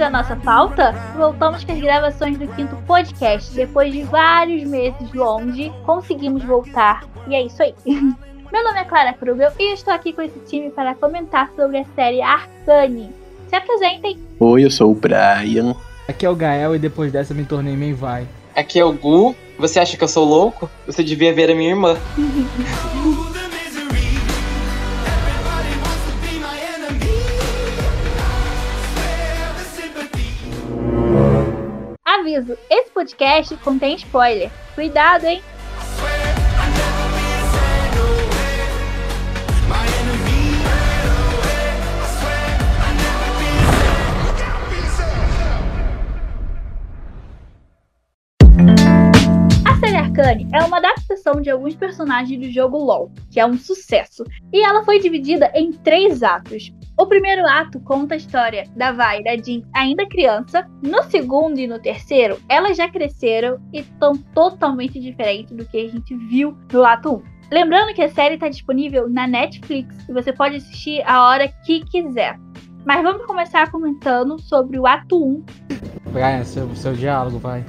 Sentiram a nossa falta? Voltamos com as gravações do quinto podcast. Depois de vários meses longe, conseguimos voltar. E é isso aí. Meu nome é Clara Krugel e estou aqui com esse time para comentar sobre a série Arcane. Se apresentem. Oi, eu sou o Brian. Aqui é o Gael e depois dessa me tornei main vai. Aqui é o Gu. Você acha que eu sou louco? Você devia ver a minha irmã. Aviso: esse podcast contém spoiler. Cuidado, hein? Arcane é uma adaptação de alguns personagens do jogo LoL, que é um sucesso, e ela foi dividida em três atos. O primeiro ato conta a história da Vi e da Jean ainda criança. No segundo e no terceiro, elas já cresceram e estão totalmente diferentes do que a gente viu no ato 1. Lembrando que a série está disponível na Netflix e você pode assistir a hora que quiser. Mas vamos começar comentando sobre o ato 1. Brian, seu, seu diálogo, vai.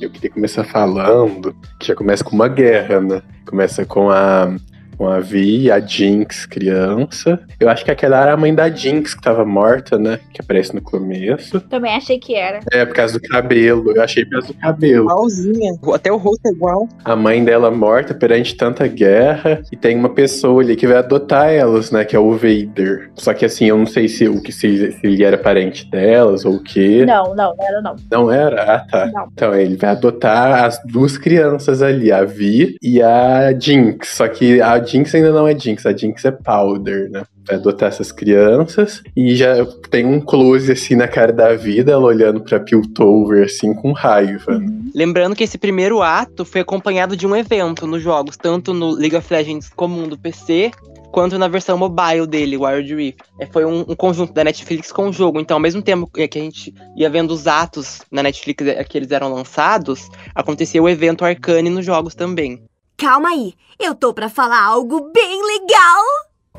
Eu queria começar falando que já começa com uma guerra, né? Começa com a, com a Vi e a Jinx criança. Eu acho que aquela era a mãe da Jinx que tava morta, né? Que aparece no começo. Também achei que era. É, por causa do cabelo. Eu achei por causa do cabelo. Igualzinha. Até o rosto é igual. A mãe dela morta perante tanta guerra. E tem uma pessoa ali que vai adotar elas, né? Que é o Vader. Só que assim, eu não sei se, o que, se, se ele era parente delas ou o quê. Não, não, não era não. Não era? Ah, tá. Não. Então, ele vai adotar as duas crianças ali, a Vi e a Jinx. Só que a Jinx ainda não é Jinx, a Jinx é Powder, né? Vai adotar essas crianças e já tem um close assim na cara da vida, ela olhando pra Piltover assim com raiva. Lembrando que esse primeiro ato foi acompanhado de um evento nos jogos, tanto no League of Legends comum do PC, quanto na versão mobile dele, Wild Rift. É, foi um, um conjunto da Netflix com o jogo. Então, ao mesmo tempo que a gente ia vendo os atos na Netflix é, que eles eram lançados, acontecia o evento Arcane nos jogos também. Calma aí, eu tô pra falar algo bem legal.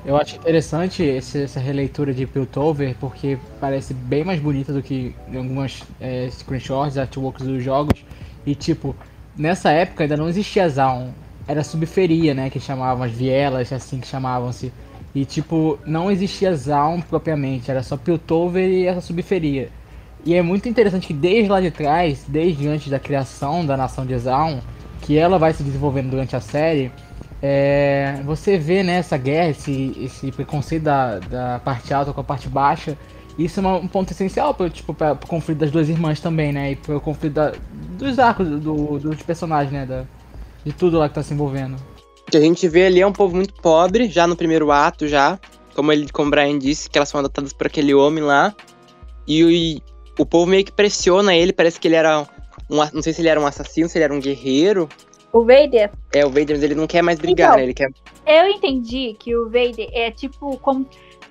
Eu acho interessante esse- essa releitura de Piltover, porque parece bem mais bonita do que algumas é, screenshots, artworks dos jogos. E tipo, nessa época ainda não existia Zaun. Era subferia, né? Que chamavam as vielas, assim que chamavam-se. E tipo, não existia Zaun propriamente, era só Piltover e essa subferia. E é muito interessante que desde lá de trás, desde antes da criação da nação de Zaun, que ela vai se desenvolvendo durante a série, é, você vê né, essa guerra, esse, esse preconceito da, da parte alta com a parte baixa. Isso é um ponto essencial para tipo, pra- pro conflito das duas irmãs também, né? E pro conflito da- dos arcos do- dos personagens, né? Da, de tudo lá que tá se envolvendo. O que a gente vê ali é um povo muito pobre, já no primeiro ato, já. Como ele, como o Brian disse, que elas são adotadas por aquele homem lá. E, e o povo meio que pressiona ele, parece que ele era um. Não sei se ele era um assassino, se ele era um guerreiro. O Vader É, o Vader, mas ele não quer mais brigar, Então. né? Ele quer. Eu entendi que o Vader é tipo como.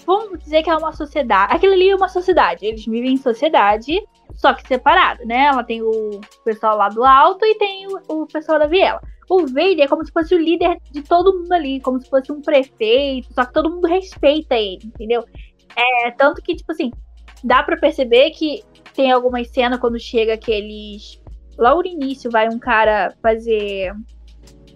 Vamos dizer que é uma sociedade. Aquilo ali é uma sociedade. Eles vivem em sociedade, só que separado, né? Ela tem o pessoal lá do alto e tem o, o pessoal da viela. O Vader é como se fosse o líder de todo mundo ali, como se fosse um prefeito, só que todo mundo respeita ele, entendeu? É tanto que, tipo assim, dá pra perceber que tem algumas cenas quando chega aqueles. Logo no início vai um cara fazer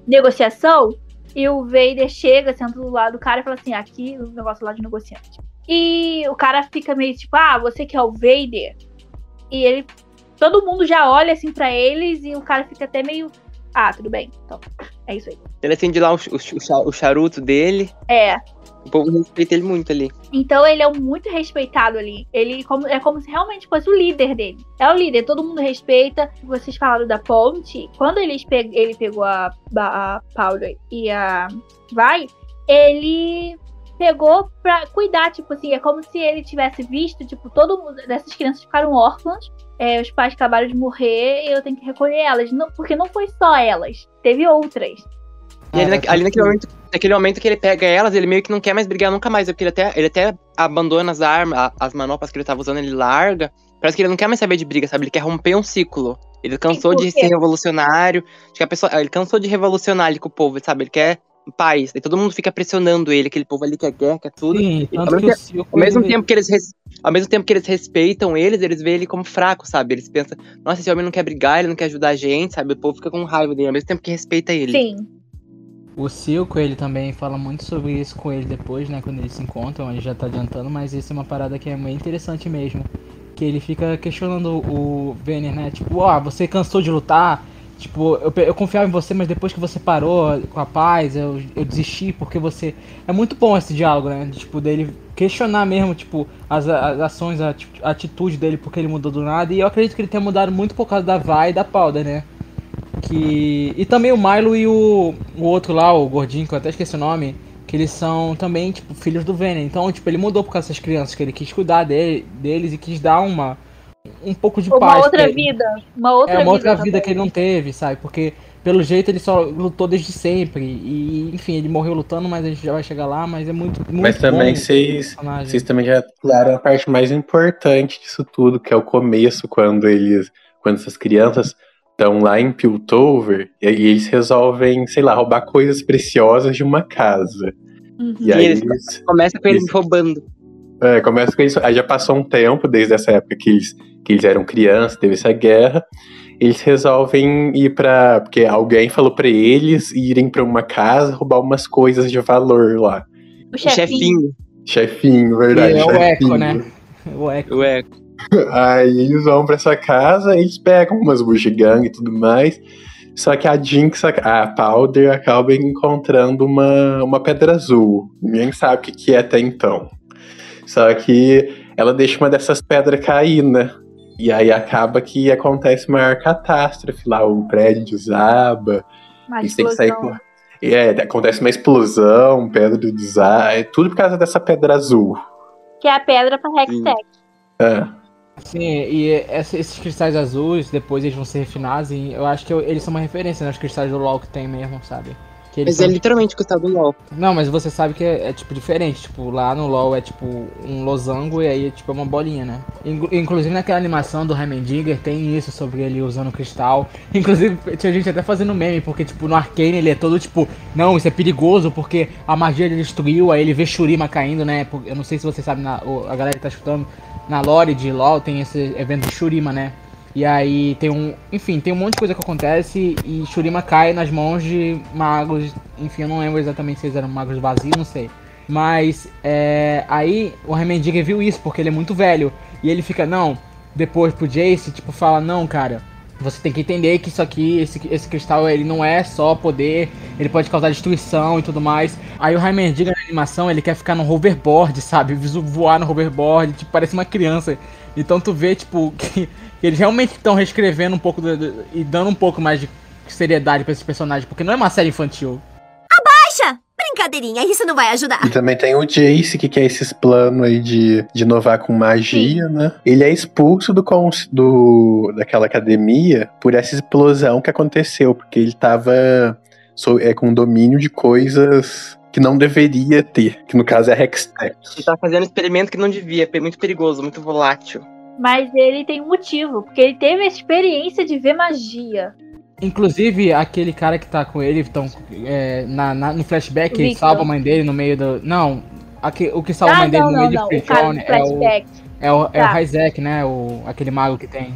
negociação e o Vader chega, senta do lado do cara e fala assim: aqui o negócio lá de negociante. E o cara fica meio tipo: ah, você que é o Vader? E ele. Todo mundo já olha assim pra eles e o cara fica até meio. Ah, tudo bem. Então, é isso aí. Ele acende lá o, o, o charuto dele. É. O povo respeita ele muito ali. Então ele é muito respeitado ali. Ele como- é como se realmente fosse o líder dele. É o líder, todo mundo respeita. Vocês falaram da ponte. Quando eles pe- ele pegou a, a Paula e a Vai, ele pegou pra cuidar, tipo assim, é como se ele tivesse visto, tipo, todo mundo dessas crianças ficaram órfãs. é, os pais acabaram de morrer e eu tenho que recolher elas. Não, porque não foi só elas, teve outras. E ali, Ah, na- ali naquele, momento, naquele momento que ele pega elas, ele meio que não quer mais brigar nunca mais. é Porque ele até, ele até abandona as armas, as manoplas que ele tava usando, ele larga. Parece que ele não quer mais saber de briga, sabe? Ele quer romper um ciclo. Ele cansou de ser revolucionário. Acho que a pessoa. Ele cansou de revolucionar ali com o povo, sabe? Ele quer paz. E todo mundo fica pressionando ele, aquele povo ali que é guerra, que é tudo. Sim, ao tanto que mesmo o Silco, Ao mesmo tempo que eles res- ao mesmo tempo que eles respeitam eles, eles veem ele como fraco, sabe? Eles pensam, nossa, esse homem não quer brigar, ele não quer ajudar a gente, sabe? O povo fica com raiva dele, ao mesmo tempo que respeita ele. Sim. O Silco, ele também fala muito sobre isso com ele depois, né? Quando eles se encontram, ele já tá adiantando, mas isso é uma parada que é bem interessante mesmo. Que ele fica questionando o Venner, né? Tipo, ó, você cansou de lutar? Tipo, eu, eu confiava em você, mas depois que você parou com a paz, eu, eu desisti porque você. É muito bom esse diálogo, né? Tipo, dele questionar mesmo, tipo, as, as ações, a, a atitude dele porque ele mudou do nada. E eu acredito que ele tenha mudado muito por causa da Vai e da Powder, né? Que. E também o Milo e o, o outro lá, o gordinho, que eu até esqueci o nome, que eles são também, tipo, filhos do Venom. Então, tipo, ele mudou por causa dessas crianças, que ele quis cuidar dele, deles e quis dar uma. Um pouco de Uma paz. outra pra ele. vida. Uma outra É uma outra vida. vida que ele não teve, sabe? Porque pelo jeito ele só lutou desde sempre. E, enfim, ele morreu lutando, mas a gente já vai chegar lá, mas é muito, muito Mas também vocês. Vocês também já falaram a parte mais importante disso tudo, que é o começo, quando eles. Quando essas crianças estão lá em Piltover e aí eles resolvem, sei lá, roubar coisas preciosas de uma casa. Uhum. E aí eles- eles. Começa com eles roubando. É, começa com isso. Aí já passou um tempo, desde essa época que eles, que eles eram crianças, teve essa guerra. Eles resolvem ir pra. Porque alguém falou pra eles irem pra uma casa roubar umas coisas de valor lá. O chefinho. chefinho, Chefinho, verdade. Que é o chefinho. Echo, né? O Echo. o Echo. Aí eles vão pra essa casa, eles pegam umas bugigangas e tudo mais. Só que a Jinx, a a Powder, acaba encontrando uma, uma pedra azul. Ninguém sabe o que, que é até então. Só que ela deixa uma dessas pedras cair, né? E aí acaba que acontece maior catástrofe lá, o prédio desaba, Uma eles têm que sair com. É, acontece uma explosão, pedra desaba, é tudo por causa dessa pedra azul. Que é a pedra pra Hextech. É. Sim, e esses cristais azuis, depois eles vão ser refinados e eu acho que eles são uma referência nos cristais do LoL que tem mesmo, sabe? Eles Mas é são- literalmente o cristal do LOL. Não, mas você sabe que é, é, tipo diferente. Tipo, lá no LoL é tipo um losango e aí é tipo uma bolinha, né? Inclu- Inclusive naquela animação do Heimendinger tem isso sobre ele usando cristal. Inclusive tinha gente até fazendo meme, porque tipo no Arcane ele é todo tipo, não, isso é perigoso porque a magia ele destruiu, aí ele vê Shurima caindo, né? Eu não sei se você sabe, na, a galera que tá escutando, na lore de LoL tem esse evento de Shurima, né? E aí tem um. Enfim, tem um monte de coisa que acontece e Shurima cai nas mãos de magos. Enfim, eu não lembro exatamente se eles eram magos vazios, não sei. Mas é, aí o Heimendinger viu isso, porque ele é muito velho. E ele fica, não, depois pro Jace, tipo, fala, não, cara. Você tem que entender que isso aqui, esse, esse cristal, ele não é só poder, ele pode causar destruição e tudo mais. Aí o Heimendinger na animação, ele quer ficar no hoverboard, sabe? Voar no hoverboard, tipo, parece uma criança. Então tu vê, tipo, que, que eles realmente estão reescrevendo um pouco do- do- e dando um pouco mais de seriedade pra esses personagens, porque não é uma série infantil. Baixa! Brincadeirinha, isso não vai ajudar. E também tem o Jace, que quer esses planos aí de, de inovar com magia, né? Ele é expulso do, cons- do daquela academia por essa explosão que aconteceu, porque ele tava so- é, com domínio de coisas que não deveria ter, que no caso é Hextech. Ele tá fazendo um experimento que não devia, é muito perigoso, muito volátil. Mas ele tem um motivo, porque ele teve a experiência de ver magia. Inclusive, aquele cara que tá com ele, então, é, na, na- no flashback, ele salva a mãe dele no meio do. Não, aque- o que salva a ah, mãe dele não, no não, meio não. de O do Freetone é o, flashback. é o, é o Tá. Isaac, né? O, aquele mago que tem.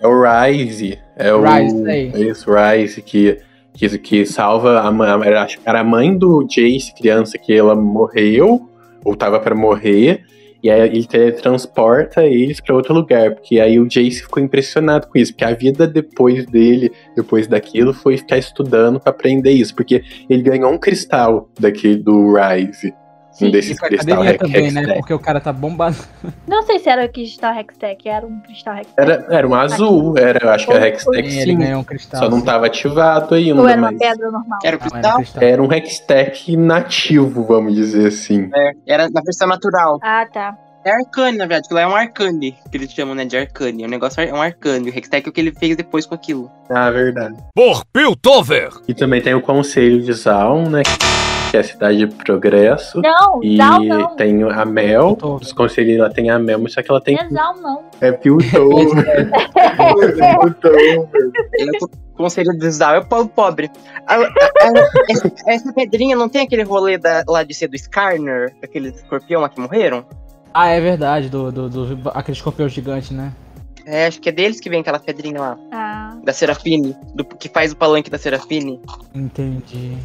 É o Rise, é o Rise, aí. esse Rise que que, que salva a mãe, acho que era a mãe do Jace, criança que ela morreu ou tava pra morrer. E aí ele teletransporta eles pra outro lugar, porque aí o Jace ficou impressionado com isso, porque a vida depois dele, depois daquilo, foi ficar estudando pra aprender isso, porque ele ganhou um cristal daquele do Rise, um e desses academia também, né? Porque o cara tá bombado. Não sei se era o cristal Hextech, era um cristal Hextech. Era, era um azul, era, eu acho que era Hextech Ele sim, ganhou um cristal. só não sim. tava ativado ainda, Ou era uma mas pedra normal? Era o Não, era um cristal? cristal. era um Hextech nativo, vamos dizer assim. É, era na versão natural. Ah, tá. É arcane, na verdade, que lá é um arcane, que eles chamam, né, de arcane. O negócio é um arcane. O Hextech é o que ele fez depois com aquilo. Ah, verdade. Por Piltover! E também tem o Conselho de Zaun, né? Que é a cidade de progresso. Não, E tem a Mel. Os conselheiros lá tem a Mel, mas só que ela tem. Não é Zal não. É Piltover. é Piltover. Ela é, Conselho do Zal é o povo pobre. A- a- a- essa, essa pedrinha não tem aquele rolê da, lá de ser do Skarner, aquele escorpião lá que morreram? Ah, é verdade, do, do, do- aquele escorpião gigante, né? É, acho que é deles que vem aquela pedrinha lá, Ah. da Serafine, do, que faz o palanque da Serafine. Entendi.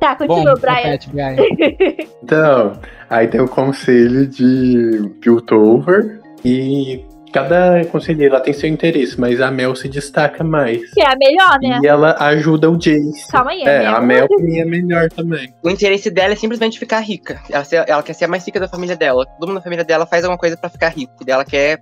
Tá, Bom, continua, Brian. repete, Brian. Então, aí tem o conselho de Piltover e cada conselheiro lá tem seu interesse, mas a Mel se destaca mais. Que é a melhor, né? E ela ajuda o Jace. Calma aí, É, a Mel. Pra mim é melhor também. O interesse dela é simplesmente ficar rica. Ela, ser- ela quer ser a mais rica da família dela. Todo mundo da família dela faz alguma coisa pra ficar rico. E ela quer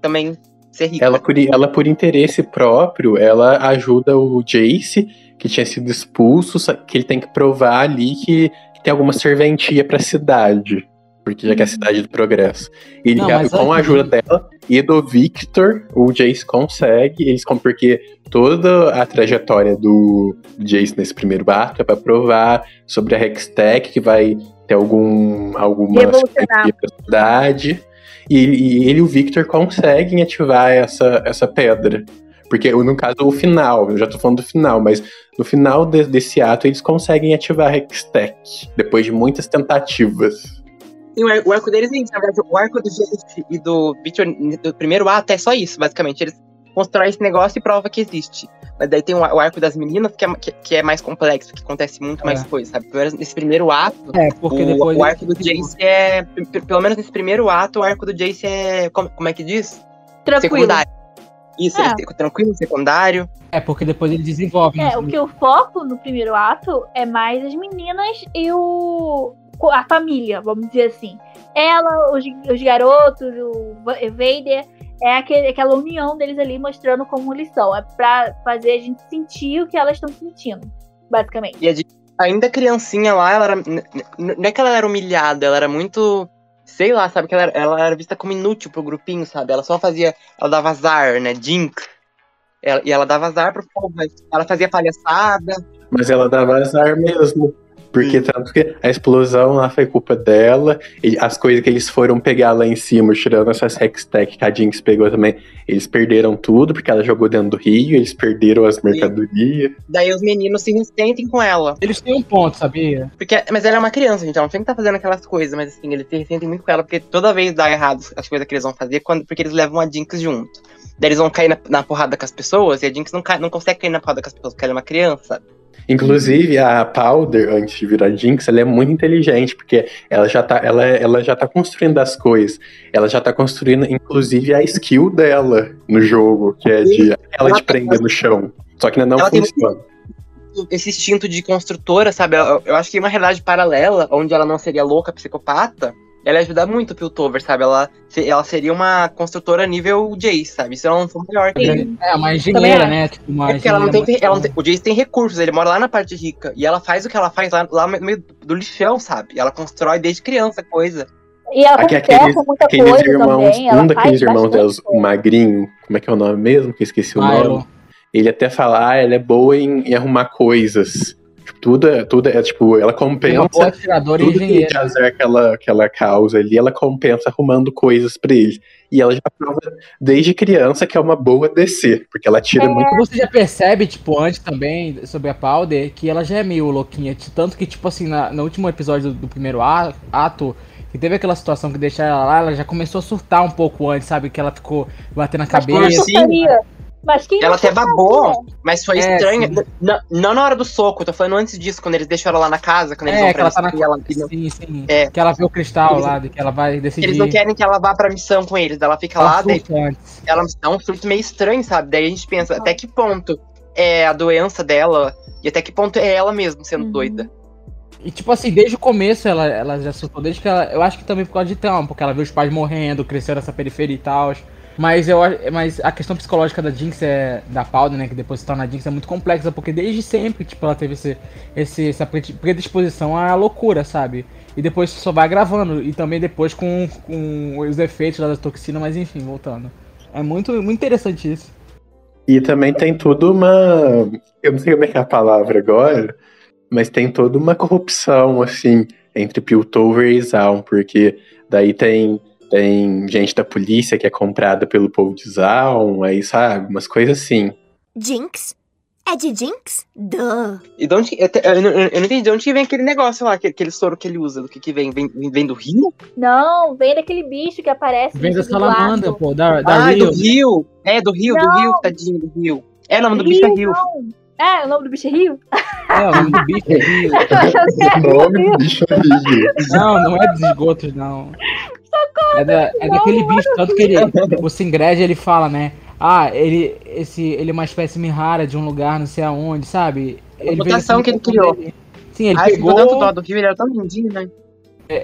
também ser rica. Ela por, ela, por interesse próprio, ela ajuda o Jace, que tinha sido expulso, que ele tem que provar ali que, que tem alguma serventia pra cidade. Porque já que é a cidade do progresso. E ele, Não, com a antes ajuda de- dela e do Victor, o Jace consegue. Eles porque toda a trajetória do Jace nesse primeiro ato é pra provar sobre a Hextech, que vai ter algum, alguma cidade. E, e ele e o Victor conseguem ativar essa, essa pedra. Porque no caso, o final, eu já tô falando do final, mas no final de- desse ato eles conseguem ativar a Hextech, depois de muitas tentativas. E o ar- o arco deles é isso, na verdade. O arco do Jace e do Victor do primeiro ato é só isso, basicamente. Eles constroem esse negócio e provam que existe. Mas daí tem o ar- o arco das meninas, que é, que, que é mais complexo, que acontece muito mais É. coisa, sabe? Pelo menos Nesse primeiro ato, É, porque o, depois. o arco do Jace é. Pelo menos nesse primeiro ato, o arco do Jace é. Como, como é que diz? Tranquilo. Secundário. Isso, É. ele tranquilo, secundário. É, porque depois ele desenvolve. né? É, o que o foco no primeiro ato é mais as meninas e o a família, vamos dizer assim. Ela, os, os garotos, o Va- Vader, é aquele, aquela união deles ali mostrando como eles são. É pra fazer a gente sentir o que elas estão sentindo, basicamente. E a de- ainda criancinha lá, ela era. Não é que ela era humilhada, ela era muito. Sei lá, sabe? Que ela era, ela era vista como inútil pro grupinho, sabe? Ela só fazia. Ela dava azar, né? Jinx. Ela- e ela dava azar pro povo. mas Ela fazia palhaçada. Mas ela dava azar mesmo. Porque Hum. tanto que a explosão lá foi culpa dela. e as coisas que eles foram pegar lá em cima, tirando essas Hextech que a Jinx pegou também, eles perderam tudo, porque ela jogou dentro do rio, eles perderam as mercadorias. Daí os meninos se ressentem com ela. Eles têm um ponto, sabia? Porque, mas ela é uma criança, gente. Ela não tem que estar fazendo aquelas coisas, mas assim, eles se ressentem muito com ela, porque toda vez dá errado as coisas que eles vão fazer, quando, porque eles levam a Jinx junto. Daí eles vão cair na, na porrada com as pessoas, e a Jinx não, cai, não consegue cair na porrada com as pessoas, porque ela é uma criança. Inclusive, a Powder, antes de virar Jinx, ela é muito inteligente, porque ela já tá, ela, ela já tá construindo as coisas. Ela já tá construindo, inclusive, a skill dela no jogo, que é de ela te prender no chão. Só que ainda não Ela tem funciona. esse instinto de construtora, sabe? Eu, eu acho que uma realidade paralela, onde ela não seria louca, psicopata, ela ia ajudar muito o Piltover, sabe? Ela, se- ela seria uma construtora nível Jace, sabe? Se ela não for melhor que ele. É, uma engenheira, Também né? Tipo, uma É porque ela não tem, ela não tem- O Jace tem recursos, ele mora lá na parte rica. E ela faz o que ela faz lá, lá no meio do lixão, sabe? Ela constrói desde criança coisa. E ela Aqui, aqueles, muita aqueles coisa irmãos, também. Um daqueles irmãos delas, o coisa. magrinho, como é que é o nome mesmo? Que eu esqueci o nome. Milo. Ele até fala, ah, ela é boa em, em arrumar coisas. Tipo, Tudo, é- tudo é, tipo, ela Uma compensa boa atiradora e tudo azar que ela, que ela causa ali, ela compensa arrumando coisas pra ele. E ela já prova desde criança que é uma boa DC, porque ela tira É. muito. Você já percebe, tipo, antes também, sobre a Powder, que ela já é meio louquinha. Tanto que, tipo assim, na- no último episódio do, do primeiro a- ato, que teve aquela situação que deixa ela lá, ela já começou a surtar um pouco antes, sabe? Que ela ficou batendo a Mas cabeça. Gostaria? Mas quem Ela até babou, mas foi É, estranho. sim. N- Não na hora do soco, eu tô falando antes disso, quando eles deixam ela lá na casa, quando eles É, vão que pra ela tá ela, não- Sim, sim. É. Que ela vê o cristal Eles- lá, de que ela vai decidir. Eles não querem que ela vá pra missão com eles, ela fica Ela lá, daí antes. ela dá um surto meio estranho, sabe? Daí a gente pensa, até que ponto é a doença dela e até que ponto é ela mesmo sendo Uhum. doida. E tipo assim, desde o começo ela, ela já surtou, desde que ela. Eu acho que também por causa de trauma, porque ela viu os pais morrendo, cresceu nessa periferia e tal. Mas eu mas a questão psicológica da Jinx é. Da Powder, né? Que depois se torna Jinx é muito complexa, porque desde sempre, tipo, ela teve esse, esse, essa predi- predisposição à loucura, sabe? E depois só vai gravando. E também depois com, com os efeitos da toxina, mas enfim, voltando. É muito, muito interessante isso. E também tem tudo uma. Eu não sei como é que é a palavra agora, mas tem toda uma corrupção, assim, entre Piltover e Zaun, porque daí tem, tem gente da polícia que é comprada pelo povo de Zaun, aí sabe, umas coisas assim. Jinx, É de Jinx? Duh. E de onde, eu, te- eu não- eu não entendi de onde que vem aquele negócio lá, aquele, aquele soro que ele usa, do que que vem? Vem, vem do rio? Não, vem daquele bicho que aparece. Vem da salamandra, pô, da, da ah, Rio. do rio! É, do rio, do rio, tadinho, do rio. É, o nome do bicho é rio. não. É, o nome do bicho é Rio? É, o nome do bicho é Rio. O nome do bicho é Rio. Não, não é dos esgotos, não. É, da, é daquele bicho, tanto que ele, o Singred, ele fala, né? Ah, ele, esse, ele é uma espécie rara de um lugar, não sei aonde, sabe? Ele fez mutação assim que ele criou. ele. Sim, ele Ai, ficou tanto pegou, dó do rio, ele era tão lindinho, né?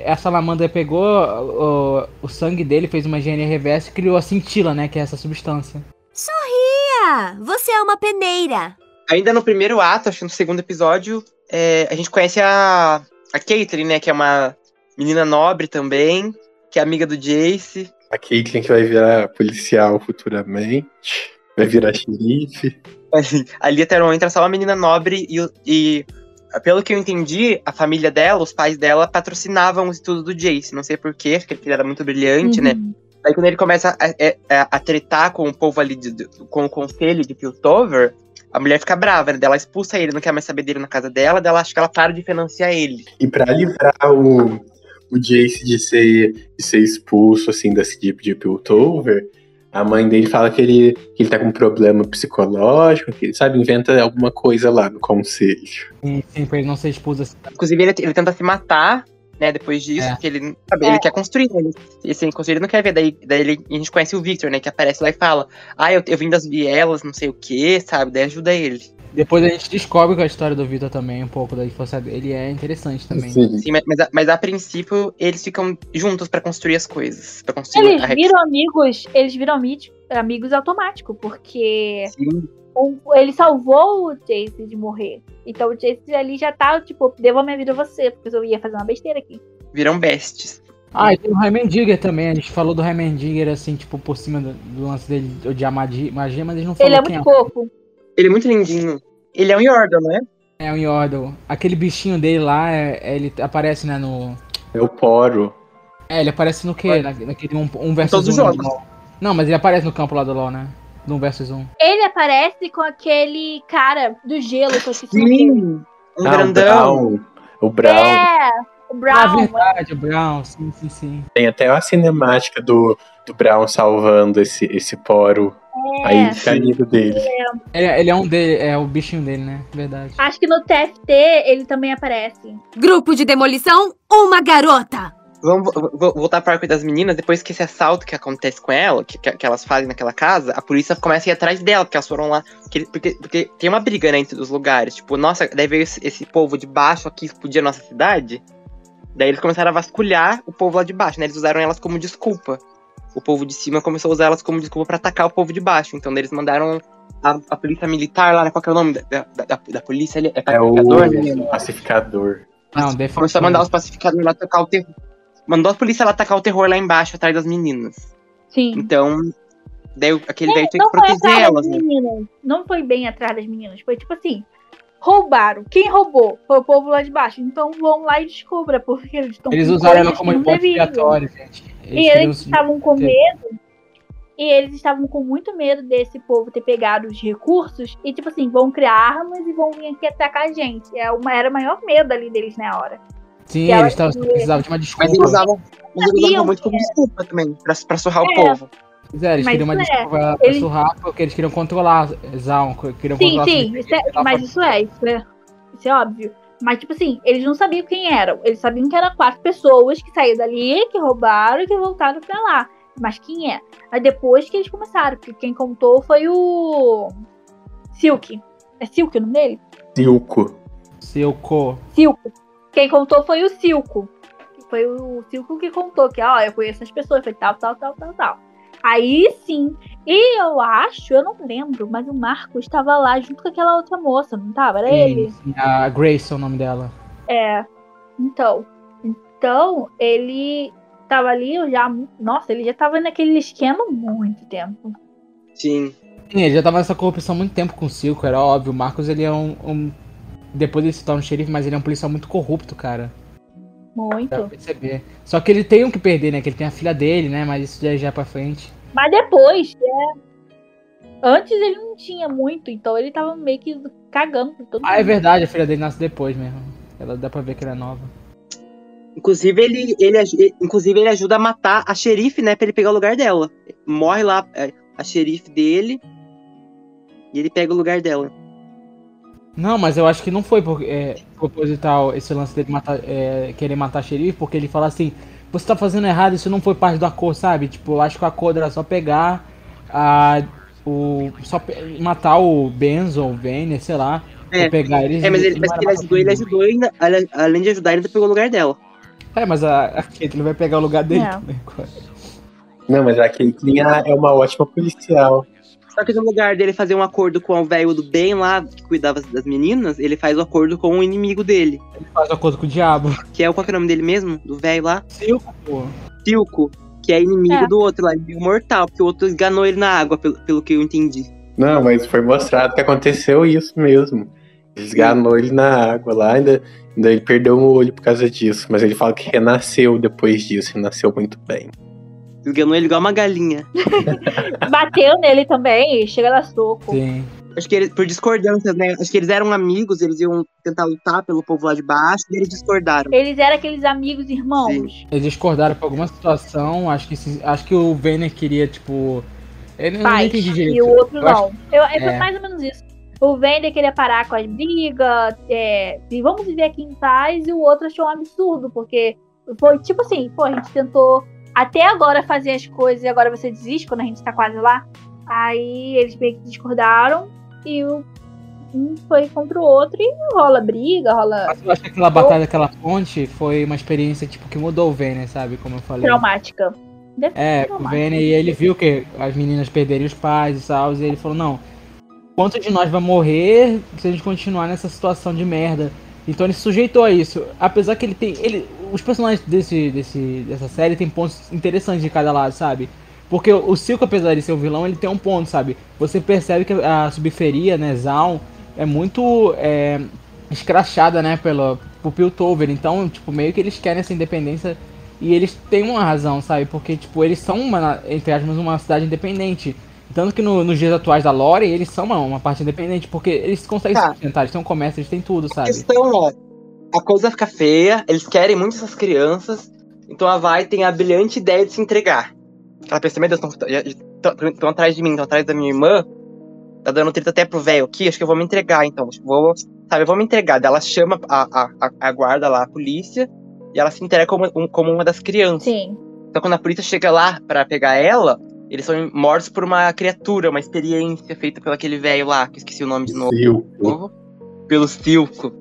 a salamandra pegou o, o sangue dele, fez uma engenharia reversa e criou a cintila, né? Que é essa substância. Sorria! Você é uma peneira. Ainda no primeiro ato, acho que no segundo episódio, é, a gente conhece a, a Caitlyn, né? Que é uma menina nobre também, que é amiga do Jace. A Caitlyn que vai virar policial futuramente. Vai virar xerife. Ali até não entra só uma menina nobre e, o- e, pelo que eu entendi, a família dela, os pais dela, patrocinavam os estudos do Jace. Não sei porquê, porque ele era muito brilhante, né? Uhum. Aí quando ele começa a, a, a- a tretar com o povo ali, de- com o conselho de Piltover, a mulher fica brava, né? Ela expulsa ele, não quer mais saber dele na casa dela, daí ela acha que ela para de financiar ele. E pra livrar o, o Jace de ser, de ser expulso, assim, da cidade de Piltover, a mãe dele fala que ele, que ele tá com um problema psicológico, que ele, sabe, inventa alguma coisa lá no conselho. Sim, sim, pra ele não ser expulso assim. Inclusive, ele, ele tenta se matar, né, depois disso, É. porque ele, sabe, É. ele quer construir, né? Ele, sem construir, ele não quer ver. Daí, daí ele, a gente conhece o Victor, né, que aparece lá e fala, ah, eu, eu vim das vielas, não sei o que, sabe, daí ajuda ele. Depois a gente descobre que a história do Vitor também, um pouco da infância dele, é interessante também. Sim. Sim, mas, mas, a, mas a princípio, eles ficam juntos pra construir as coisas, pra construir Eles a viram amigos, eles viram ami- amigos automático, porque o- ele salvou o Jace de morrer. Então o Jace ali já tá, tipo, devo a minha vida a você, porque eu ia fazer uma besteira aqui. Viram bestes. Ah, e tem o Heimendigger também, a gente falou do Heimendigger assim, tipo, por cima do, do lance dele de odiar magia, mas gente não falou Ele é quem muito fofo. Ele é muito lindinho. Ele é um Yordle, né? é. O Yordle. Aquele bichinho dele lá, é- é- ele aparece, né, no... É o Poro. É, ele aparece no quê? Na, naquele um, um versus todos os um jogos. do. Não, mas ele aparece no campo lá do LoL, né? No versus um. Ele aparece com aquele cara do gelo que eu esqueci dele. Um Ah, o grandão. Brown. O Brown. É, o Ah, Brown. verdade, o Brown, sim, sim, sim. Tem até a cinemática do, do Brown salvando esse, esse Poro. É. Aí caído dele. Ele, ele é um dele, é o bichinho dele, né? Verdade. Acho que no TFT ele também aparece. Grupo de demolição, uma garota. Vamos vo- vo- voltar para o arco das meninas. Depois que esse assalto que acontece com ela, que, que, que elas fazem naquela casa, a polícia começa a ir atrás dela, porque elas foram lá. Porque, porque, porque tem uma briga né, entre os lugares. Tipo, nossa, daí veio esse, esse povo de baixo aqui explodir a nossa cidade. Daí eles começaram a vasculhar o povo lá de baixo, né? Eles usaram elas como desculpa. O povo de cima começou a usar elas como desculpa pra atacar o povo de baixo. Então daí eles mandaram a, a polícia militar lá, né? Qual que é o nome da, da, da, da polícia ali? É É o pacificador, né? pacificador. Não, defensor. Começou a mandar os pacificadores lá atacar o terror. Mandou a polícia lá atacar o terror lá embaixo, atrás das meninas. Sim. Então, daí aquele velho tinha Não que foi proteger elas, né? meninas. Não foi bem atrás das meninas. Foi tipo assim: roubaram. Quem roubou? Foi o povo lá de baixo. Então vão lá e descubra, porque eles estão Eles com usaram ela como expiatório, gente. E queriam eles estavam com ter- medo. E eles estavam com muito medo desse povo ter pegado os recursos e, tipo assim, vão criar armas e vão vir aqui atacar a gente. É uma, era o maior medo ali deles na hora. Sim, eles tavam- precisavam de uma desculpa. Mas eles usavam, eles usavam muito como desculpa também, pra, pra surrar o É. povo. Pois é, eles Mas queriam uma é, desculpa pra eles- surrar porque eles queriam controlar Zaun, queriam Sim, controlar sim, isso é- mas isso é, isso é, isso é óbvio. Mas, tipo assim, eles não sabiam quem eram. Eles sabiam que eram quatro pessoas que saíram dali, que roubaram e que voltaram pra lá. Mas quem é? Aí depois que eles começaram, porque quem contou foi o. Silk. É Silk o nome dele? Silco. Seu co. Silco. Quem contou foi o Silco. Foi o Silco que contou que, ó, eu conheço as pessoas, foi tal, tal, tal, tal, tal. Aí sim. E eu acho, eu não lembro, mas o Marcos estava lá junto com aquela outra moça, não tava? Era ele? A Grace é o nome dela. É. Então. Então, ele tava ali, eu já. Nossa, ele já tava naquele esquema há muito tempo. Sim. Sim, ele já tava nessa corrupção há muito tempo com o Silco, era óbvio. O Marcos, ele é um, um- Depois ele se torna um xerife, mas ele é um policial muito corrupto, cara. Dá pra Muito. perceber. Só que ele tem um que perder, né? Que ele tem a filha dele, né? Mas isso já, já é pra frente. Mas depois, é, Antes ele não tinha muito, então ele tava meio que cagando por todo Ah, é mundo. verdade, a filha dele nasce depois mesmo. Ela dá pra ver que ela é nova. Inclusive ele, ele, inclusive, ele ajuda a matar a xerife, né? Pra ele pegar o lugar dela. Morre lá é, a xerife dele. E ele pega o lugar dela. Não, mas eu acho que não foi por, é, proposital esse lance dele matar, é, querer matar xerife, porque ele fala assim, você tá fazendo errado, isso não foi parte do acordo, sabe? Tipo, eu acho que o acordo era só pegar a. O, só pe- matar o Benzo ou o Vayner, sei lá. É. pegar eles. É, mas, ele, mas ele ajudou, ele ajudou ainda. Além de ajudar, ele ainda pegou o lugar dela. É, mas a, a Caitlyn vai pegar o lugar dele É. também. Não, mas a Caitlyn é uma ótima policial. Só que no lugar dele fazer um acordo com o velho do bem lá, que cuidava das meninas, ele faz o acordo com o inimigo dele. Ele faz o acordo com o diabo. Que é o qual que é o nome dele mesmo? Do velho lá? Silco, pô. Silco. Que é inimigo É. do outro lá, inimigo mortal, porque o outro enganou ele na água, pelo, pelo que eu entendi. Não, mas foi mostrado que aconteceu isso mesmo. Esganou ele na água lá, ainda, ainda ele perdeu um olho por causa disso. Mas ele fala que renasceu depois disso, renasceu muito bem. Enganou ele igual uma galinha. Bateu nele também, chega a soco. Sim. Acho que eles, por discordâncias, né? Acho que eles eram amigos, eles iam tentar lutar pelo povo lá de baixo e eles discordaram. Eles eram aqueles amigos irmãos. Eles discordaram por alguma situação. Acho que, se- acho que o Vayner queria, tipo. Ele não entendi E direito. o outro Eu acho- não. Eu, é, foi é. mais ou menos isso. O Vender queria parar com as brigas, é, e vamos viver aqui em paz, e o outro achou um absurdo, porque foi tipo assim, pô, a gente tentou até agora fazer as coisas e agora você desiste quando a gente tá quase lá. Aí eles meio que discordaram e o um foi contra o outro e rola briga, rola Mas eu acho que aquela batalha daquela ponte foi uma experiência tipo que mudou o Vayner, sabe? Como eu falei. traumática. Deve É, o. Vayner, e ele viu que as meninas perderiam os pais e tal, e ele falou, não, quanto de nós vai morrer se a gente continuar nessa situação de merda? Então ele se sujeitou a isso. Apesar que ele tem. Ele, os personagens desse, desse, dessa série tem pontos interessantes de cada lado, sabe? Porque o o Silco, apesar de ser um vilão, ele tem um ponto, sabe? Você percebe que a subferia, né, Zaun, é muito é, escrachada, né, pelo, pro Piltover. Então, tipo, meio que eles querem essa independência e eles têm uma razão, sabe? Porque, tipo, eles são, uma, entre aspas, uma cidade independente. Tanto que no- nos dias atuais da Lore, eles são uma, uma parte independente, porque eles conseguem Tá. se sustentar, eles têm um comércio, eles têm tudo, A sabe? questão é, a coisa fica feia, eles querem muito essas crianças, então a Vai tem a brilhante ideia de se entregar. Ela pensa, meu Deus, estão atrás de mim, estão atrás da minha irmã, tá dando treta até pro velho aqui, acho que eu vou me entregar, então, vou, sabe, eu vou me entregar. Daí ela chama a, a, a- a guarda lá, a polícia, e ela se entrega como, um- como uma das crianças. Sim. Então quando a polícia chega lá pra pegar ela, eles são mortos por uma criatura, uma experiência feita pelo aquele velho lá, que eu esqueci o nome de novo Silco. novo, pelo Silco.